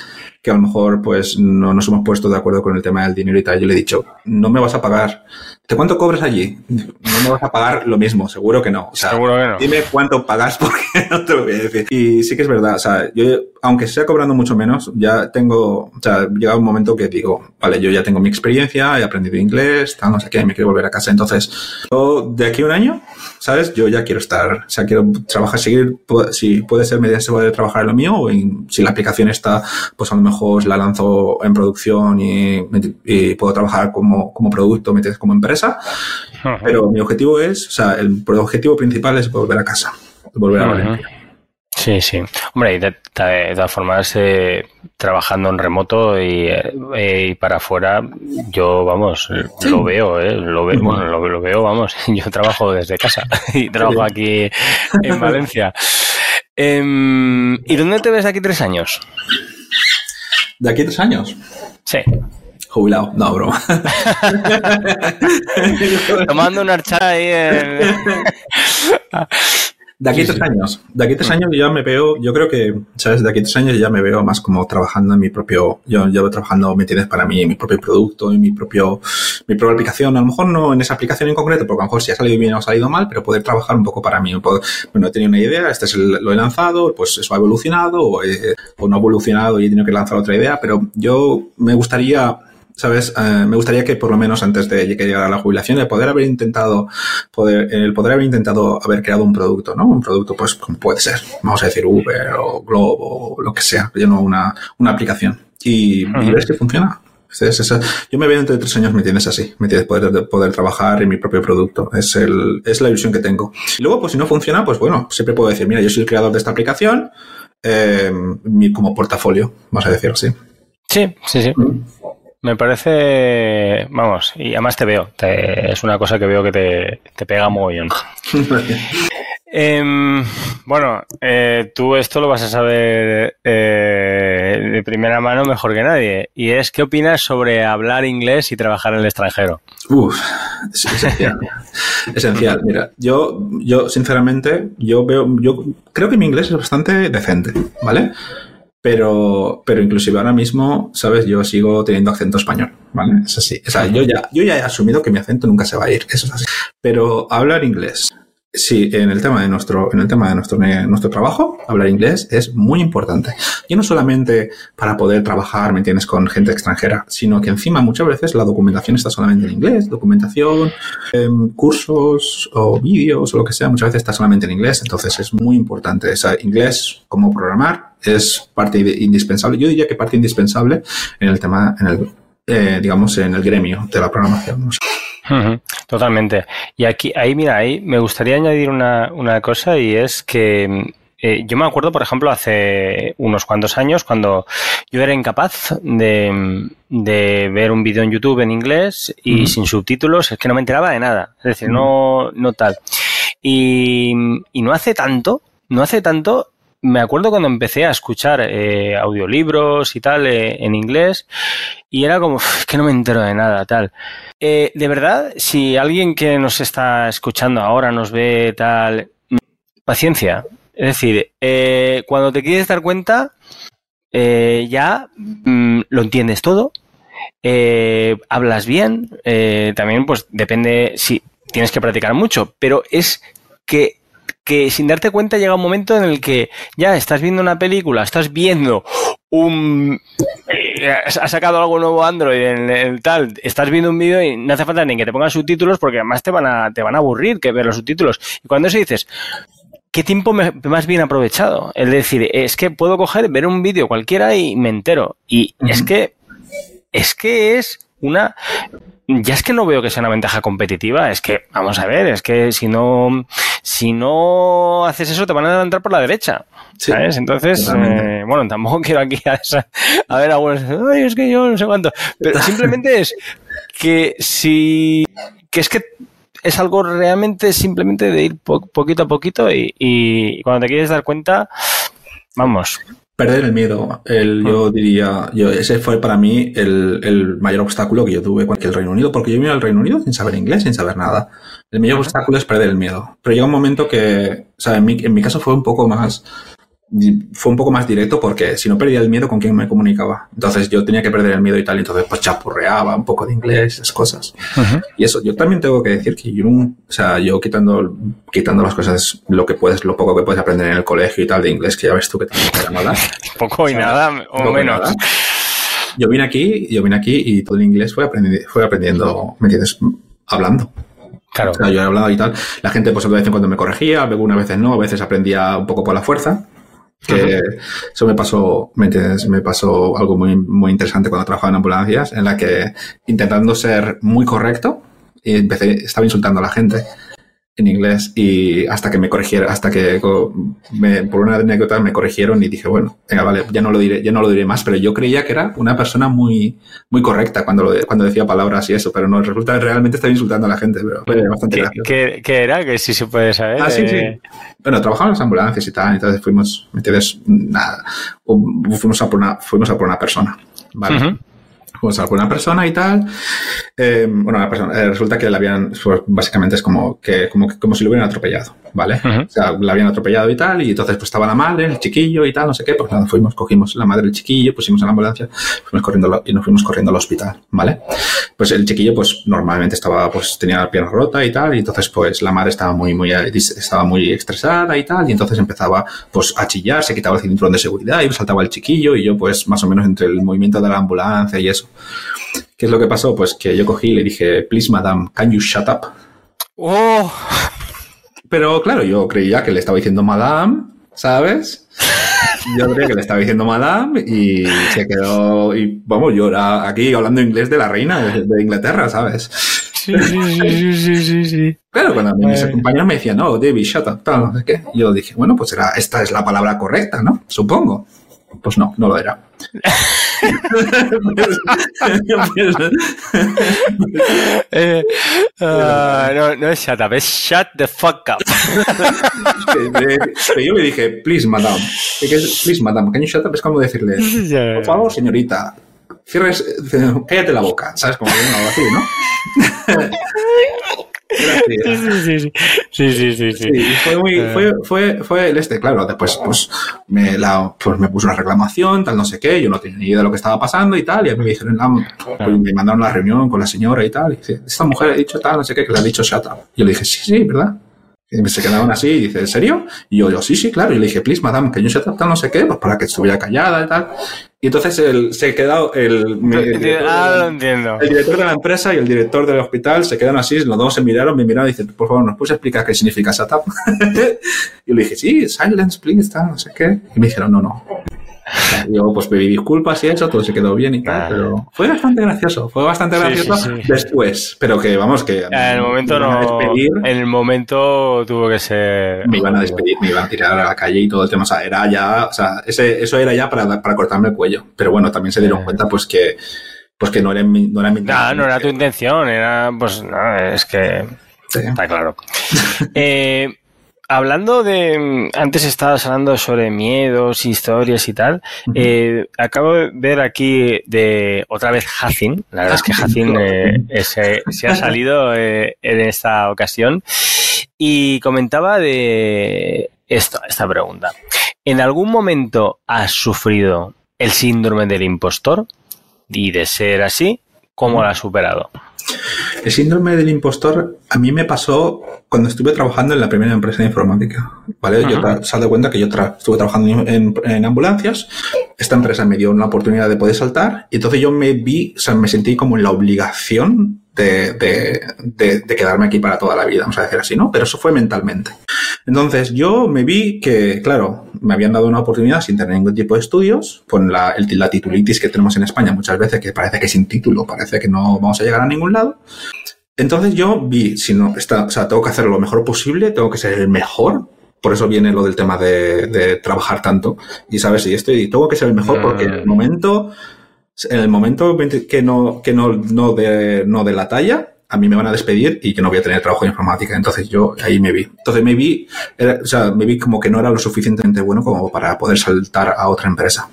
que a lo mejor pues no nos hemos puesto de acuerdo con el tema del dinero y tal. Yo le he dicho, no me vas a pagar ¿De cuánto cobras allí? No me vas a pagar lo mismo, seguro que no. O sea, seguro que no. Dime cuánto pagas porque no te lo voy a decir. Y sí que es verdad, o sea, yo, aunque sea cobrando mucho menos, ya tengo, o sea, llega un momento que digo, vale, yo ya tengo mi experiencia, he aprendido inglés, tal, no sé qué, me quiero volver a casa. Entonces, yo de aquí a un año, ¿sabes? Yo ya quiero estar, o sea, quiero trabajar, seguir, si puede ser mediante se puede trabajar en lo mío, o si la aplicación está, pues a lo mejor la lanzo en producción y, puedo trabajar como, como producto, metes como empresa. Pero mi objetivo es, o sea, el objetivo principal es volver a casa, volver a Valencia. Sí, sí. Hombre, y de, todas formas, eh, trabajando en remoto y, eh, para afuera, yo, vamos, lo veo, ¿eh? Lo, veo, bueno, lo, veo, vamos. Yo trabajo desde casa y trabajo aquí en Valencia. Em, ¿Y dónde te ves de aquí tres años? ¿De aquí tres años? Sí. Jubilado, no, broma. Tomando un archa ahí en... De aquí a tres años. De aquí a tres años ya me veo, yo creo que, ¿sabes? De aquí a tres años ya me veo más como trabajando en mi propio, yo llevo trabajando, ¿me entiendes? Para mí, en mi propio producto, en mi propio, mi propia aplicación. A lo mejor no en esa aplicación en concreto, porque a lo mejor si ha salido bien o ha salido mal, pero poder trabajar un poco para mí. bueno, he tenido una idea, este es lo he lanzado, pues eso ha evolucionado, o, o no ha evolucionado y he tenido que lanzar otra idea, pero yo me gustaría ¿sabes? Eh, me gustaría que por lo menos antes de llegar a la jubilación, el poder haber intentado, poder, el poder haber intentado haber creado un producto, ¿no? Un producto, pues, como puede ser, vamos a decir Uber o Globo o lo que sea, yo no una, una aplicación. Y, ver si funciona. yo me veo entre tres años, ¿me tienes así? ¿Me tienes poder, poder trabajar en mi propio producto? Es, el, es la ilusión que tengo. Y luego, pues si no funciona, pues bueno, siempre puedo decir, mira, yo soy el creador de esta aplicación, eh, como portafolio, vamos a decirlo así. Sí, sí, sí. Mm. Me parece, vamos, y además te veo, es una cosa que veo que te, te pega mogollón. eh, bueno, eh, tú esto lo vas a saber eh, de primera mano mejor que nadie. Y es, ¿qué opinas sobre hablar inglés y trabajar en el extranjero? Uf, es esencial. esencial. Mira, yo, yo sinceramente, yo veo, yo creo que mi inglés es bastante decente, ¿vale? Pero, pero inclusive ahora mismo, ¿sabes? Yo sigo teniendo acento español, ¿vale? Es así. O sea, yo ya, yo ya he asumido que mi acento nunca se va a ir, eso es así. Pero hablar inglés Sí, en el tema de nuestro, en el tema de nuestro, nuestro trabajo, hablar inglés es muy importante. Y no solamente para poder trabajar, ¿me entiendes?, con gente extranjera, sino que encima muchas veces la documentación está solamente en inglés, documentación, em, cursos o vídeos o lo que sea, muchas veces está solamente en inglés. Entonces es muy importante. O inglés como programar es parte indispensable. Yo diría que parte indispensable en el tema, en el, eh, digamos, en el gremio de la programación. Totalmente. Y aquí, ahí, mira, ahí me gustaría añadir una, una cosa y es que eh, yo me acuerdo, por ejemplo, hace unos cuantos años, cuando yo era incapaz de, ver un vídeo en YouTube en inglés y sin subtítulos, es que no me enteraba de nada. Es decir, no, no tal. Y, y no hace tanto, no hace tanto, me acuerdo cuando empecé a escuchar eh, audiolibros y tal eh, en inglés y era como, que no me entero de nada, tal. Eh, de verdad, si alguien que nos está escuchando ahora nos ve tal, paciencia. Es decir, cuando te quieres dar cuenta, ya mm, lo entiendes todo, hablas bien, también pues depende si tienes que practicar mucho, pero es que que sin darte cuenta llega un momento en el que ya estás viendo una película, estás viendo un... Eh, ha sacado algo nuevo Android en el tal, estás viendo un vídeo y no hace falta ni que te pongan subtítulos porque además te van a, te van a aburrir que ver los subtítulos. Y cuando eso dices, ¿qué tiempo me, más bien aprovechado? Es decir, es que puedo coger, ver un vídeo cualquiera y me entero. Y es que, es que es una ya es que no veo que sea una ventaja competitiva, es que, vamos a ver, es que si no, si no haces eso te van a entrar por la derecha. ¿Sabes? Entonces, eh, bueno, tampoco quiero aquí a, ver algunos, ay, es que yo no sé cuánto. Pero simplemente es que si, que es que es algo realmente simplemente de ir poquito a poquito y, y cuando te quieres dar cuenta, vamos, Perder el miedo. El, yo ah. diría, yo, ese fue para mí el, el, mayor obstáculo que yo tuve con el Reino Unido, porque yo vine al Reino Unido sin saber inglés, sin saber nada. El mayor obstáculo es perder el miedo. Pero llega un momento que, o sea, en mi, en mi caso fue un poco más, fue un poco más directo porque si no perdía el miedo, ¿con quién me comunicaba? Entonces yo tenía que perder el miedo y tal, y entonces pues chapurreaba un poco de inglés, esas cosas. Y eso, yo también tengo que decir que yo, o sea, yo quitando, quitando las cosas, lo que puedes, lo poco que puedes aprender en el colegio y tal de inglés, que ya ves tú que también te nada. poco y nada, o menos. Yo vine aquí, yo vine aquí y todo el inglés fue aprendiendo, fue aprendiendo, ¿me entiendes? Hablando. Claro. O sea, yo he hablado y tal. La gente, pues, a veces cuando me corregía, algunas veces no, a veces aprendía un poco por la fuerza. Que eso me pasó, ¿me entiendes? Me pasó algo muy, muy interesante cuando trabajaba en ambulancias, en la que intentando ser muy correcto, empecé, estaba insultando a la gente en inglés y hasta que me corrigieron, hasta que me, por una anécdota me corrigieron y dije, bueno, venga, vale, ya no lo diré, ya no lo diré más, pero yo creía que era una persona muy, muy correcta cuando, lo, cuando decía palabras y eso, pero no, resulta que realmente estaba insultando a la gente, pero fue bastante ¿Qué, ¿qué, ¿Qué, era? Que sí se puede saber. Ah, sí, sí. Eh. Bueno, trabajaba en las ambulancias y tal, entonces fuimos, ¿me entiendes? Nada, fuimos a por una, fuimos a por una persona, ¿vale? Pues alguna persona y tal. Eh, bueno, la persona, eh, resulta que la habían, pues, básicamente es como que, como, como si lo hubieran atropellado, ¿vale? O sea, la habían atropellado y tal, y entonces pues estaba la madre, el chiquillo y tal, no sé qué, pues nada, fuimos, cogimos la madre, el chiquillo, pusimos en la ambulancia, fuimos corriendo y nos fuimos corriendo al hospital, ¿vale? Pues el chiquillo, pues normalmente estaba, pues tenía la pierna rota y tal, y entonces pues la madre estaba muy, muy, estaba muy estresada y tal, y entonces empezaba pues a chillar, se quitaba el cinturón de seguridad y saltaba el chiquillo, y yo pues más o menos entre el movimiento de la ambulancia y eso, ¿Qué es lo que pasó? Pues que yo cogí y le dije, please, madam, can you shut up? Oh. Pero claro, yo creía que le estaba diciendo madame, ¿sabes? Yo creía que le estaba diciendo madame y se quedó, y vamos, yo era aquí hablando inglés de la reina de, Inglaterra, ¿sabes? Sí, sí, sí, sí, sí, Claro, cuando mis eh. compañeros me decían, no, David, shut up, tal, no sé qué, yo dije, bueno, pues era, esta es la palabra correcta, ¿no? Supongo. Pues no, no lo era. eh, uh, no, no es shut up, es shut the fuck up. yo le dije, please, madam. Please, madam, can you shut up? Es como decirle, por favor, señorita, cierres, cállate la boca. ¿Sabes? Como algo así, ¿no? Sí, sí, sí. Sí, sí, fue, muy, eh. fue, fue, fue, el este, claro. Después, pues me, la, pues me puso una reclamación, tal, no sé qué. Yo no tenía ni idea de lo que estaba pasando y tal. Y a mí me dijeron, pues me mandaron a la reunión con la señora y tal. Y dice, esta mujer ha dicho tal, no sé qué, que le ha dicho. Y yo le dije, sí, sí, ¿verdad? Y se quedaron así y dice, ¿en serio? Y yo, yo, sí, sí, claro. Y le dije, please, madame, que yo se tal, no sé qué, pues para que estuviera callada y tal. Y entonces el, se quedado el, director, ah, entiendo. el director de la empresa y el director del hospital se quedaron así, los dos se miraron, me miraron y dicen, por favor, ¿nos puedes explicar qué significa SATAP? y le dije, sí, silence, please, tal, no sé qué. Y me dijeron, no, no. Yo pues pedí disculpas y eso, todo se quedó bien y tal, pero fue bastante gracioso, fue bastante gracioso después, pero que vamos que... En el momento no... En el momento tuvo que ser... Me iban a despedir, me iban a tirar a la calle y todo el tema, o sea, era ya, o sea, ese, eso era ya para, para cortarme el cuello, pero bueno, también se dieron cuenta pues que pues que no era mi, no era mi intención. No, no era tu intención, era pues no, es que está claro. eh, hablando de. Antes estabas hablando sobre miedos, historias y tal. Eh, acabo de ver aquí de otra vez Hacin. La verdad es que Hacin eh, se, ha salido eh, en esta ocasión. Y comentaba de esto, esta pregunta. ¿En algún momento has sufrido el síndrome del impostor? Y de ser así, ¿cómo lo has superado? El síndrome del impostor a mí me pasó cuando estuve trabajando en la primera empresa de informática. ¿vale? Yo se de cuenta que yo estuve trabajando en, ambulancias. Esta empresa me dio una oportunidad de poder saltar y entonces yo me vi, o sea, me sentí como en la obligación de, de, quedarme aquí para toda la vida, vamos a decir así, ¿no? Pero eso fue mentalmente. Entonces yo me vi que, claro, me habían dado una oportunidad sin tener ningún tipo de estudios, con la, la titulitis que tenemos en España muchas veces, que parece que sin título, parece que no vamos a llegar a ningún lado. Entonces yo vi, si no, está, o sea, tengo que hacer lo mejor posible, tengo que ser el mejor, por eso viene lo del tema de, de trabajar tanto. Y sabes, y estoy, tengo que ser el mejor porque en el momento en el momento que no, que no, no, de, no de la talla, a mí me van a despedir y que no voy a tener trabajo de informática. Entonces yo ahí me vi. Entonces me vi, o sea, me vi como que no era lo suficientemente bueno como para poder saltar a otra empresa.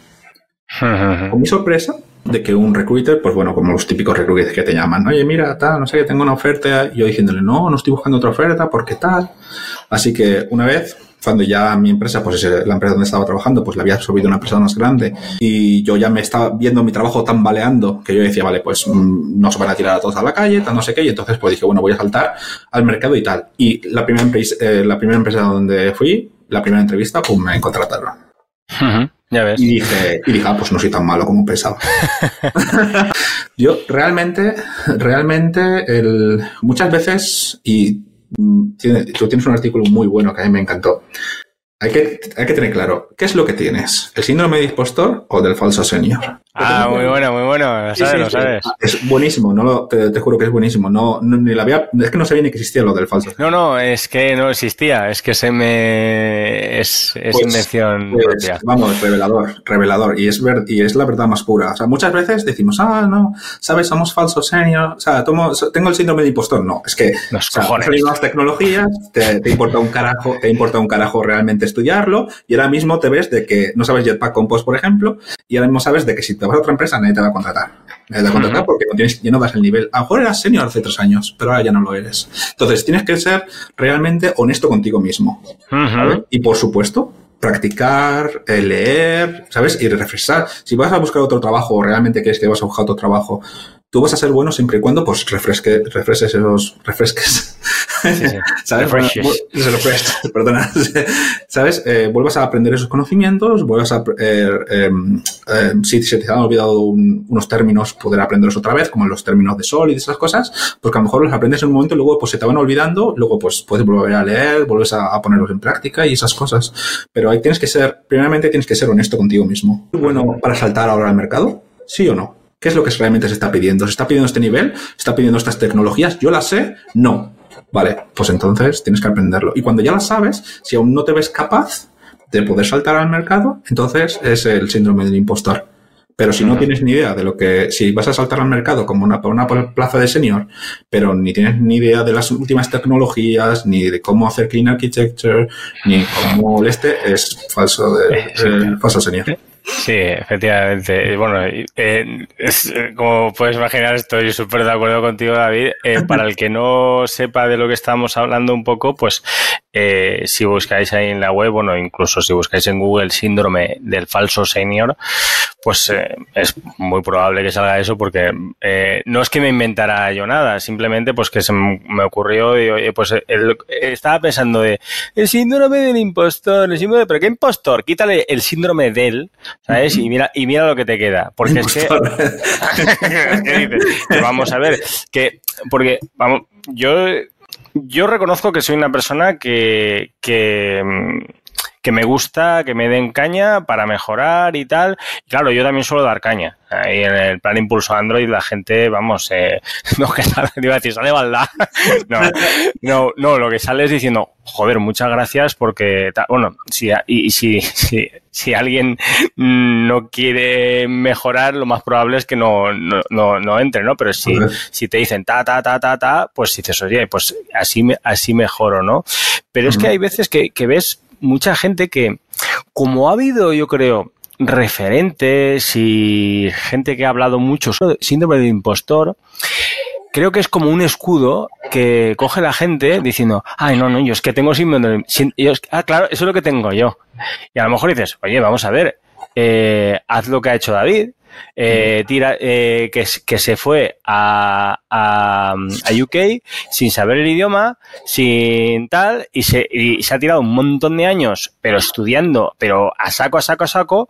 Con mi sorpresa de que un recruiter, pues bueno, como los típicos recruiters que te llaman, oye, mira, tal, no sé, que tengo una oferta, y yo diciéndole, no, no estoy buscando otra oferta, porque tal. Así que una vez cuando ya mi empresa, pues la empresa donde estaba trabajando, pues la había absorbido una empresa más grande y yo ya me estaba viendo mi trabajo tan baleando que yo decía, vale, pues mm, no se van a tirar a todos a la calle, tal no sé qué, y entonces pues dije, bueno, voy a saltar al mercado y tal. Y la primera empresa, eh, la primera empresa donde fui, la primera entrevista, pues me contrataron. Ya ves. Y dije, y dije, ah, pues no soy tan malo como pensaba. yo realmente, realmente, el, muchas veces, y Mm, tú tienes un artículo muy bueno que a mí me encantó. Hay que, hay que tener claro, ¿qué es lo que tienes? ¿El síndrome de impostor o del falso senior? Ah, muy bueno, muy bueno. Lo sabes, lo sabes. Es buenísimo, no lo, te, juro que es buenísimo. No, ni la había, es que no sabía ni que existía lo del falso. No, no, es que no existía. Es que se me. Es, es pues, invención pues, propia. Vamos, revelador, revelador. Y es, ver, y es la verdad más pura. O sea, muchas veces decimos, ah, no, sabes, somos falsos senior. O sea, tomo, tengo el síndrome de impostor. No, es que. Los o nuevas tecnologías, te, te importa un carajo, te importa un carajo realmente estudiarlo y ahora mismo te ves de que no sabes Jetpack Compose, por ejemplo, y ahora mismo sabes de que si te vas a otra empresa nadie te va a contratar. Nadie te va a contratar porque no tienes, ya no das el nivel. A lo mejor eras senior hace tres años, pero ahora ya no lo eres. Entonces tienes que ser realmente honesto contigo mismo. Y por supuesto, practicar, eh, leer, ¿sabes? Y refrescar. Si vas a buscar otro trabajo o realmente crees que vas a buscar otro trabajo, tú vas a ser bueno siempre y cuando pues refresque, refresques esos refresques. ¿Sabes? perdona. ¿Sabes? Eh, vuelvas a aprender esos conocimientos, vuelvas a eh, em, em, si se te han olvidado unos términos, poder aprenderlos otra vez, como los términos de sol y de esas cosas, porque a lo mejor los aprendes en un momento y luego pues se te van olvidando, luego pues puedes volver a leer, vuelves a, a ponerlos en práctica y esas cosas. Pero ahí tienes que ser, primeramente tienes que ser honesto contigo mismo. Bueno, para saltar ahora al mercado, ¿sí o no? ¿Qué es lo que realmente se está pidiendo? ¿Se está pidiendo este nivel? ¿Se está pidiendo estas tecnologías? ¿Yo las sé? No. Vale, pues entonces tienes que aprenderlo. Y cuando ya las sabes, si aún no te ves capaz de poder saltar al mercado, entonces es el síndrome del impostor. Pero si no tienes ni idea de lo que, si vas a saltar al mercado como una, una plaza de senior, pero ni tienes ni idea de las últimas tecnologías, ni de cómo hacer clean architecture, ni cómo este, es falso de, falso senior. Sí, efectivamente. Bueno, eh, eh, como puedes imaginar, estoy súper de acuerdo contigo, David. Eh, para el que no sepa de lo que estamos hablando un poco, pues eh, si buscáis ahí en la web, bueno, incluso si buscáis en Google síndrome del falso senior, pues eh, es muy probable que salga eso porque eh, no es que me inventara yo nada, simplemente pues que se me ocurrió y oye, pues estaba pensando de el síndrome del impostor, el síndrome de, pero qué impostor, quítale el síndrome del, ¿sabes? Y mira, y mira lo que te queda, porque es que, vamos a ver, que, porque, vamos, yo yo reconozco que soy una persona que, que, que me gusta que me den caña para mejorar y tal. Y claro, yo también suelo dar caña. Ahí en el plan Impulso Android la gente, vamos, eh, no que sale, iba a decir, sale baldad. no, no, no, lo que sale es diciendo, joder, muchas gracias porque, bueno, si, y, si, si, si, alguien no quiere mejorar, lo más probable es que no, no, no, entre, ¿no? Pero si, si te dicen ta, ta, ta, ta, ta, pues dices, oye, pues así, así mejoro, ¿no? Pero es que hay veces que, que ves mucha gente que, como ha habido, yo creo, referentes y gente que ha hablado mucho sobre síndrome del impostor, creo que es como un escudo que coge la gente diciendo, ay, no, no, yo es que tengo síndrome del Ah, claro, eso es lo que tengo yo. Y a lo mejor dices, oye, vamos a ver, eh, haz lo que ha hecho David, eh, tira, eh, que, que, se fue a, a, a, UK sin saber el idioma, sin tal, y se, y se ha tirado un montón de años, pero estudiando, pero a saco, a saco, a saco,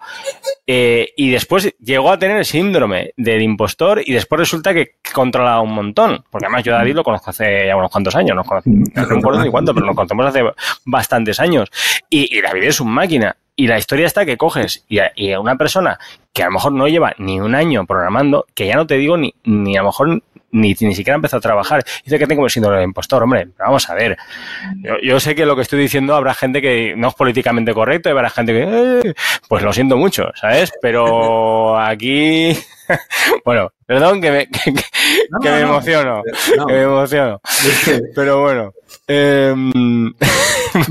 eh, y después llegó a tener el síndrome del impostor y después resulta que controla un montón, porque además yo a David lo conozco hace ya unos cuantos años, no, conozco, no recuerdo ni cuánto, pero lo conocemos hace bastantes años, y, y David es un máquina, y la historia está que coges y a, y una persona que a lo mejor no lleva ni un año programando, que ya no te digo ni, ni a lo mejor ni, ni siquiera empezó a trabajar. Dice que tengo el síndrome del impostor, hombre. Vamos a ver. Yo, yo, sé que lo que estoy diciendo habrá gente que no es políticamente correcto y habrá gente que, eh, pues lo siento mucho, ¿sabes? Pero aquí, bueno, perdón que me, que, no, que me no, emociono, no. que me emociono. Pero bueno, eh,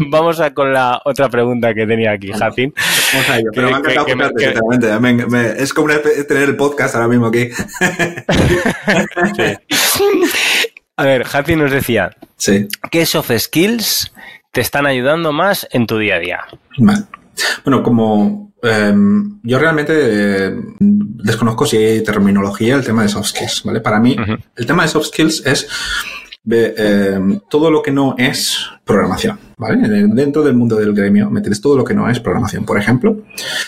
vamos a con la otra pregunta que tenía aquí, Japin. Vamos a ello, pero me ha encantado escucharte, me, me, es como tener el podcast ahora mismo aquí. sí. A ver, Happy nos decía, sí. ¿qué soft skills te están ayudando más en tu día a día? Vale. Bueno, como eh, yo realmente eh, desconozco si hay terminología el tema de soft skills, ¿vale? Para mí, uh -huh. el tema de soft skills es eh, todo lo que no es programación, ¿vale? Dentro del mundo del gremio metes todo lo que no es programación. Por ejemplo,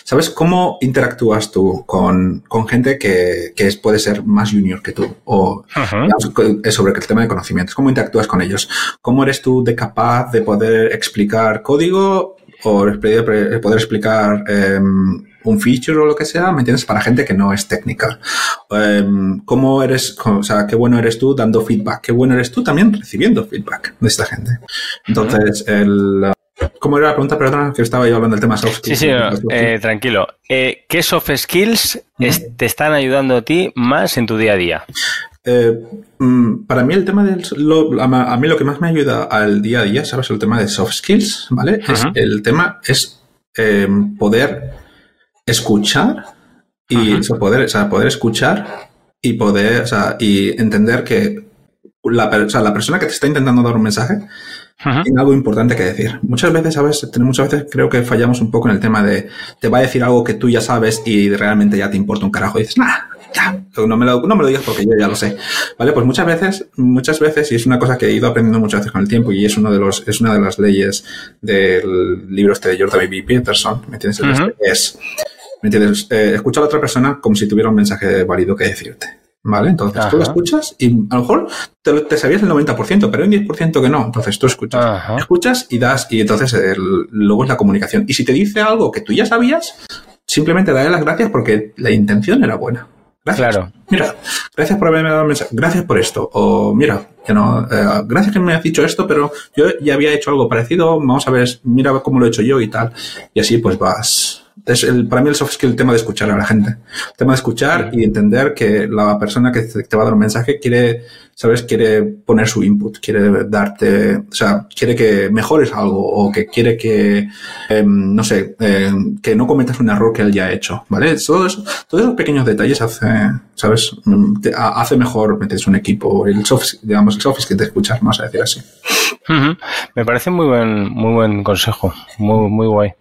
¿sabes cómo interactúas tú con, con gente que, que puede ser más junior que tú? O digamos, sobre el tema de conocimientos. ¿Cómo interactúas con ellos? ¿Cómo eres tú de capaz de poder explicar código o poder explicar eh, un feature o lo que sea, ¿me entiendes? Para gente que no es técnica. Um, ¿Cómo eres, o sea, qué bueno eres tú dando feedback? ¿Qué bueno eres tú también recibiendo feedback de esta gente? Entonces, uh -huh. el... ¿Cómo era la pregunta? Perdona, que estaba yo hablando del tema soft skills. Sí, sí, no, eh, tranquilo. Eh, ¿Qué soft skills uh -huh. te están ayudando a ti más en tu día a día? Eh, para mí el tema del lo, a, mí lo que más me ayuda al día a día, sabes, el tema de soft skills, ¿vale? Es, el tema es eh, poder escuchar y o sea, poder, o sea, poder escuchar y poder, o sea, y entender que la, o sea, la persona que te está intentando dar un mensaje tiene algo importante que decir. Muchas veces, ¿sabes? Muchas veces creo que fallamos un poco en el tema de te va a decir algo que tú ya sabes y realmente ya te importa un carajo y dices, nah, no me, lo, no me lo digas porque yo ya lo sé. Vale, pues muchas veces, muchas veces, y es una cosa que he ido aprendiendo muchas veces con el tiempo, y es uno de los, es una de las leyes del libro este de Jordan B. Peterson, ¿me entiendes? Uh -huh. Es, ¿me entiendes? Eh, escucha a la otra persona como si tuviera un mensaje válido que decirte. ¿Vale? Entonces Ajá. tú lo escuchas y a lo mejor te, te sabías el 90%, pero hay un 10% que no. Entonces tú escuchas. Ajá. Escuchas y das, y entonces el, luego es la comunicación. Y si te dice algo que tú ya sabías, simplemente dale las gracias porque la intención era buena. Gracias. Claro. Mira, gracias por haberme dado el mensaje. Gracias por esto. O mira, que no, eh, gracias que me has dicho esto, pero yo ya había hecho algo parecido. Vamos a ver, mira cómo lo he hecho yo y tal. Y así pues vas. Es el, para mí el soft skill el tema de escuchar a la gente. El tema de escuchar sí. y entender que la persona que te, va a dar un mensaje quiere ¿sabes? Quiere poner su input, quiere darte, o sea, quiere que mejores algo o que quiere que, eh, no sé, eh, que no cometas un error que él ya ha hecho, ¿vale? Todo eso, todos esos pequeños detalles hace, ¿sabes? Te, hace mejor metes un equipo, el soft, digamos, el soft skill de escuchar, vamos a decir así. Uh -huh. Me parece muy buen, muy buen consejo, muy, muy guay.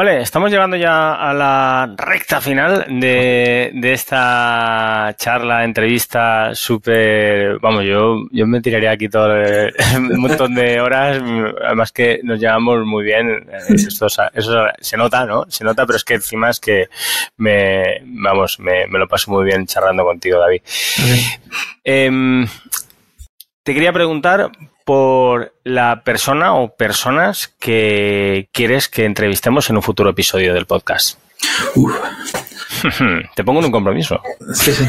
Vale, estamos llegando ya a la recta final de, de esta charla, entrevista súper... Vamos, yo, yo me tiraría aquí todo el, un montón de horas, además que nos llevamos muy bien, eso, eso, se nota, ¿no? Se nota, pero es que encima es que me, vamos, me, me lo paso muy bien charlando contigo, David. Okay. Eh, te quería preguntar por la persona o personas que quieres que entrevistemos en un futuro episodio del podcast. Uf. Te pongo en un compromiso. Sí, sí.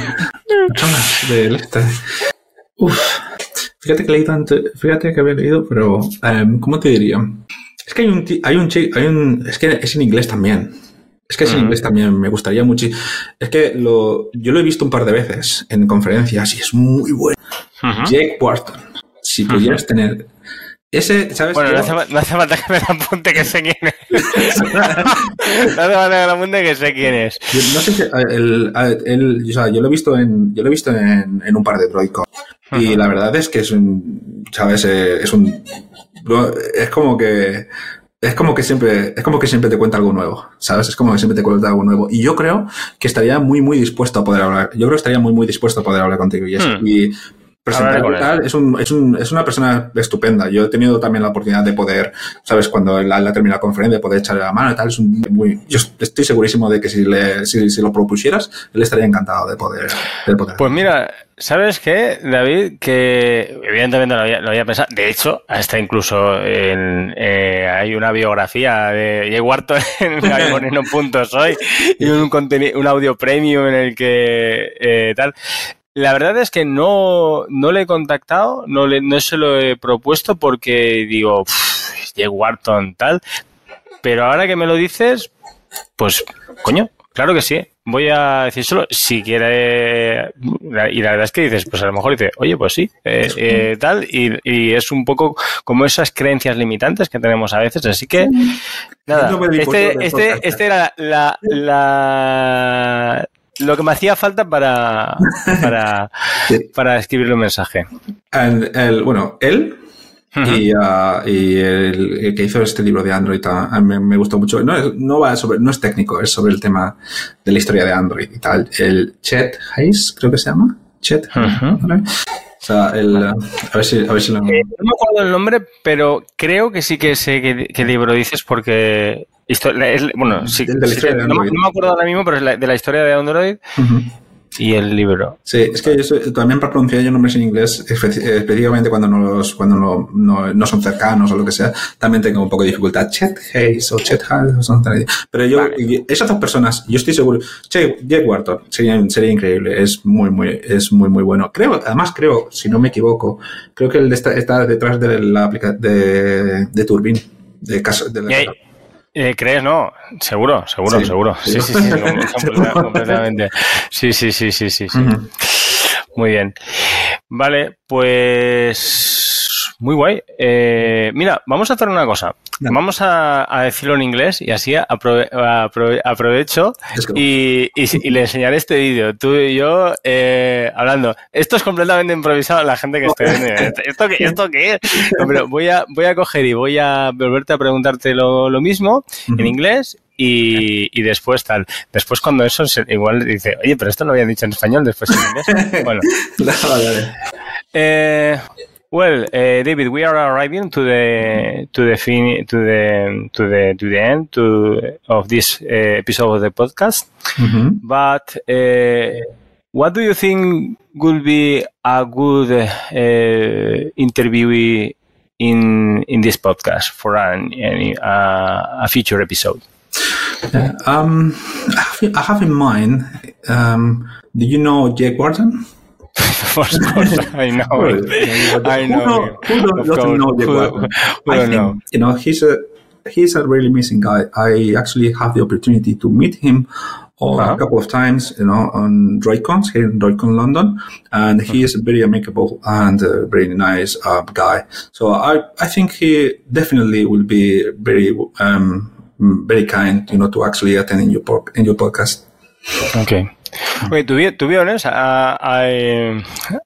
Personas del este. Uf. Fíjate que leí tanto, fíjate que había leído, pero em, ¿cómo te diría? Es que hay un, hay un, hay un, es que es en inglés también. Es que es en Ujú. inglés también, me gustaría mucho. Es que lo, yo lo he visto un par de veces en conferencias y es muy bueno. Jake Wharton. Si pudieras tener ese, ¿sabes? Bueno, no hace, no hace falta que me lo apunte que sé quién es. no hace falta que me lo apunte que sé quién es. Yo no sé si el, el- o sea, yo lo he visto en, yo lo he visto en, en un par de DroidCon y la verdad es que es un, sabes, Eh, es un, es como que es como que siempre, es como que siempre te cuenta algo nuevo, ¿sabes? Es como que siempre te cuenta algo nuevo. Y yo creo que estaría muy, muy dispuesto a poder hablar. Yo creo que estaría muy, muy dispuesto a poder hablar contigo. Y, es- Hmm. y presentar con tal, es, un, es, un, es una persona estupenda. Yo he tenido también la oportunidad de poder, ¿sabes? Cuando él ha terminado la conferencia, de poder echarle la mano y tal. Es un muy, yo estoy segurísimo de que si, le, si, si lo propusieras, él estaría encantado de poder. De poder. Pues mira, ¿sabes qué, David? Que evidentemente lo había, lo había pensado. De hecho, hasta incluso en, eh, hay una biografía de Jay Wharton en gabimoneno.soy y un, un audio premium en el que eh, tal. La verdad es que no, no le he contactado, no, le, no se lo he propuesto porque digo, "Pff, Jay Wharton tal. Pero ahora que me lo dices, pues, coño, claro que sí. Voy a decírselo si quiere. Y la verdad es que dices, pues a lo mejor dice, oye, pues sí, eh, eh, tal. Y, y es un poco como esas creencias limitantes que tenemos a veces. Así que, nada, No este, este, este era la, la- lo que me hacía falta para, para, Sí. para escribirle un mensaje. El- el- bueno, él y, ah, y el, el que hizo este libro de Android ah, a me, me gustó mucho. No, es- no va sobre, no es técnico, es sobre el tema de la historia de Android y tal. El Chet Hayes, creo que se llama. Chet. Ujú. ¿vale? O sea, el, a ver si, a ver si lo. Eh, no me acuerdo el nombre, pero creo que sí que sé qué libro dices porque... es- bueno, sí, De la sí historia que- de no, me- Android. no me acuerdo ahora mismo, pero es la- de la historia de Android y el libro. Sí, es que yo soy- también para pronunciar yo nombres en inglés, espe- específicamente cuando no los, cuando no, no, no son cercanos o lo que sea, también tengo un poco de dificultad. Chet Hayes o Chet Hayes o. Pero yo, y esas dos personas, yo estoy seguro, Che, Jake Wharton sería, sería increíble, es muy, muy, es muy, muy bueno. Creo, además creo, si no me equivoco, creo que él está, está detrás de la aplicación de, de Turbine, de caso, de la- eh, ¿Crees? No, seguro, seguro, Sí. seguro. Sí, sí, sí, completa- completamente. Sí, sí, sí, sí, sí. sí. Muy bien. Vale, pues muy guay. Eh, mira, vamos a hacer una cosa. Vamos a, a decirlo en inglés y así aprove- aprove- aprovecho y, y- y le enseñaré este vídeo, tú y yo eh, hablando. Esto es completamente improvisado a la gente que esté viendo. ¿Esto, qué, ¿Esto qué es? No, pero voy a, voy a coger y voy a volverte a preguntarte lo, lo mismo en inglés y, y después tal. Después cuando eso se- igual dice, oye, pero esto lo habían dicho en español, después en inglés. Bueno. Dale, dale. Eh, well, uh, David, we are arriving to the to the fin to the to the to the end to, of this uh, episode of the podcast. Ujú. But uh, what do you think would be a good uh, interviewee in in this podcast for an, any, uh, a future episode? Yeah, um, I have, I have in mind. Um, do you know Jake Wharton? of course, I know. Well. I who know. who don't- doesn't know Jake Who- who I think, know? You know, he's a he's a really missing guy. I actually have the opportunity to meet him uh, Uh-huh. a couple of times, you know, on DroidCons here in DroidCon London, and he is a very amicable and uh, very nice uh, guy. So I I think he definitely will be very um very kind, you know, to actually attend in your po- in your podcast. Okay. Okay, to be to be honest, uh, I,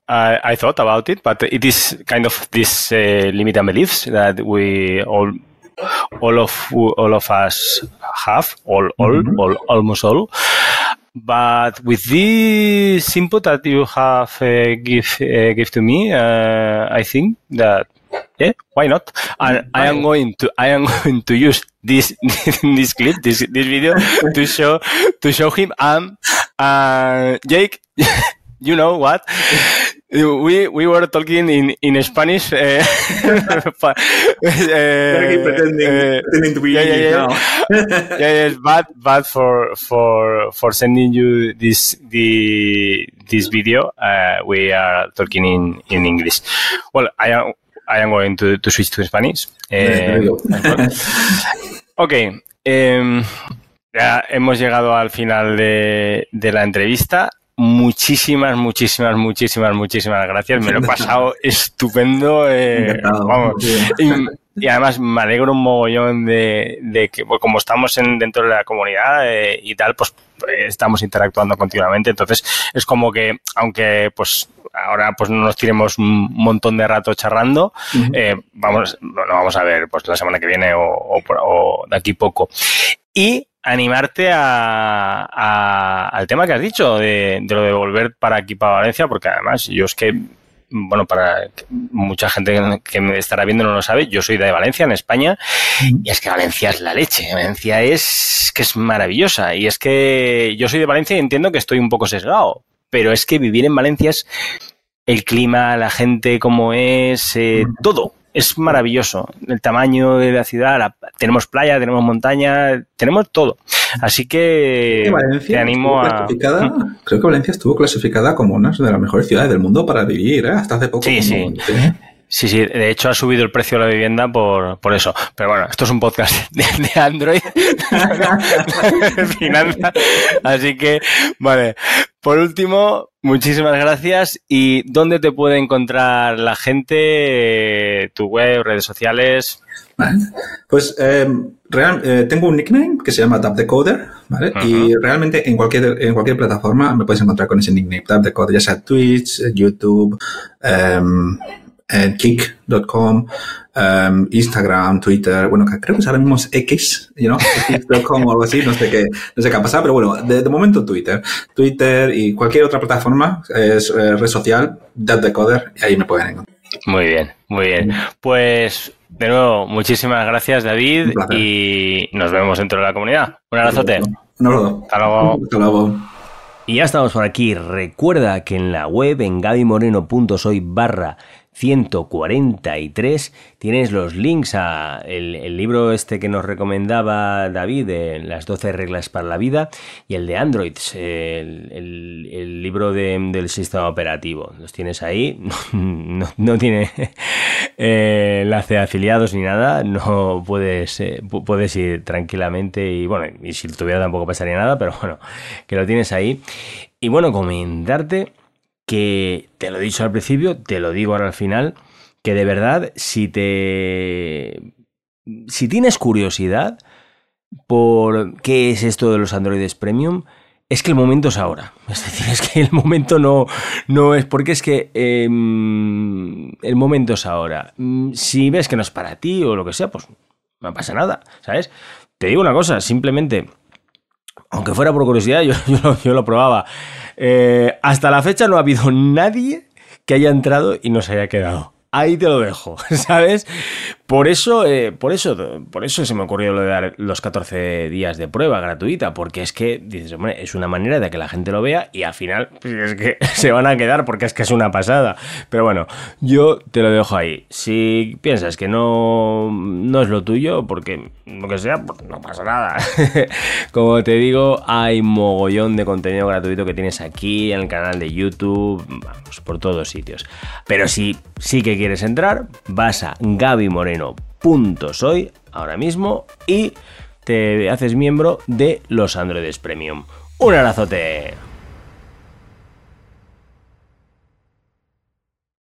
I I thought about it, but it is kind of this uh, limited beliefs that we all all of all of us have, all all, all almost all. But with this input that you have uh, give uh, give to me, uh, I think that yeah, why not? And I am going to I am going to use this this clip, this this video to show to show him and uh, Jake, you know what? we we were talking in in Spanish. Uh, uh, pretending, uh, pretending to be yeah, yeah, yeah. now. yeah, yes, but but for for for sending you this the this video, uh, we are talking in in English. Well, I am I am going to, to switch to Spanish. Eh, ok. em, ya hemos llegado al final de, de la entrevista. Muchísimas, muchísimas, muchísimas, muchísimas gracias. Me lo he pasado estupendo. eh, vamos. Y, y además me alegro un mogollón de, de que, pues, como estamos en, dentro de la comunidad eh, y tal, pues eh, estamos interactuando continuamente. Entonces es como que, aunque pues ahora pues no nos tiremos un montón de rato charrando, eh, vamos, lo vamos a ver pues la semana que viene o, o o de aquí poco. Y animarte a, a- al tema que has dicho de, de lo de volver para aquí, para Valencia, porque además yo es que, bueno, para mucha gente que me estará viendo no lo sabe, yo soy de Valencia, en España, y es que Valencia es la leche. Valencia es que es maravillosa. Y es que yo soy de Valencia y entiendo que estoy un poco sesgado. Pero es que vivir en Valencia es el clima, la gente como es, eh, todo. Es maravilloso. El tamaño de la ciudad, la- tenemos playa, tenemos montaña, tenemos todo. Así que Valencia te animo a... clasificada- creo que Valencia estuvo clasificada como una de las mejores ciudades del mundo para vivir, ¿eh? hasta hace poco. Sí, sí. Sí, sí, de hecho ha subido el precio de la vivienda por, por eso. Pero bueno, esto es un podcast de, de Android, de finanzas. Así que, vale. Por último, muchísimas gracias. ¿Y dónde te puede encontrar la gente? Tu web, redes sociales. Vale. Pues eh, real- eh, tengo un nickname que se llama TapDecoder, ¿vale? Y realmente en cualquier, en cualquier plataforma me puedes encontrar con ese nickname, TapDecoder, ya sea Twitch, eh, YouTube, em, en Kick.com, em, Instagram, Twitter, bueno, creo que ahora mismo es X, you know, X.com o algo así, no sé qué, no sé qué ha pasado, pero bueno, de, de momento Twitter, Twitter y cualquier otra plataforma, es eh, red social, TapDecoder, y ahí me pueden encontrar. Muy bien, muy bien. Pues, de nuevo, muchísimas gracias, David. Y nos vemos dentro de la comunidad. Un abrazote. Un abrazo. Hasta luego. Hasta luego. Y ya estamos por aquí. Recuerda que en la web, en gabimoreno.soy barra 143, tienes los links a el, libro este que nos recomendaba David, de las 12 reglas para la vida, y el de Androids, el, el- el libro de- del sistema operativo. Los tienes ahí, no, no tiene eh, enlace de afiliados ni nada, no puedes, eh, pu- puedes ir tranquilamente y bueno, y si lo tuviera tampoco pasaría nada, pero bueno, que lo tienes ahí. Y bueno, comentarte que te lo he dicho al principio, te lo digo ahora al final, que de verdad, si te. Si tienes curiosidad por qué es esto de los Androides Premium, es que el momento es ahora. Es decir, es que el momento no, no es. Porque es que em, el momento es ahora. Si ves que no es para ti o lo que sea, pues no pasa nada, ¿sabes? Te digo una cosa, simplemente aunque fuera por curiosidad, yo, yo lo probaba. Eh, hasta la fecha no ha habido nadie que haya entrado y no se haya quedado. Ahí te lo dejo, ¿sabes? Por eso, eh, por eso, por eso se me ocurrió lo de dar los 14 días de prueba gratuita, porque es que dices, es una manera de que la gente lo vea y al final pues, es que se van a quedar porque es que es una pasada. Pero bueno, yo te lo dejo ahí. Si piensas que no, no es lo tuyo, porque lo que sea, pues no pasa nada. Como te digo, hay mogollón de contenido gratuito que tienes aquí en el canal de YouTube, vamos, por todos sitios. Pero si sí que quieres entrar, vas a gabimoreno.soy ahora mismo y te haces miembro de los Androides Premium. Un abrazote.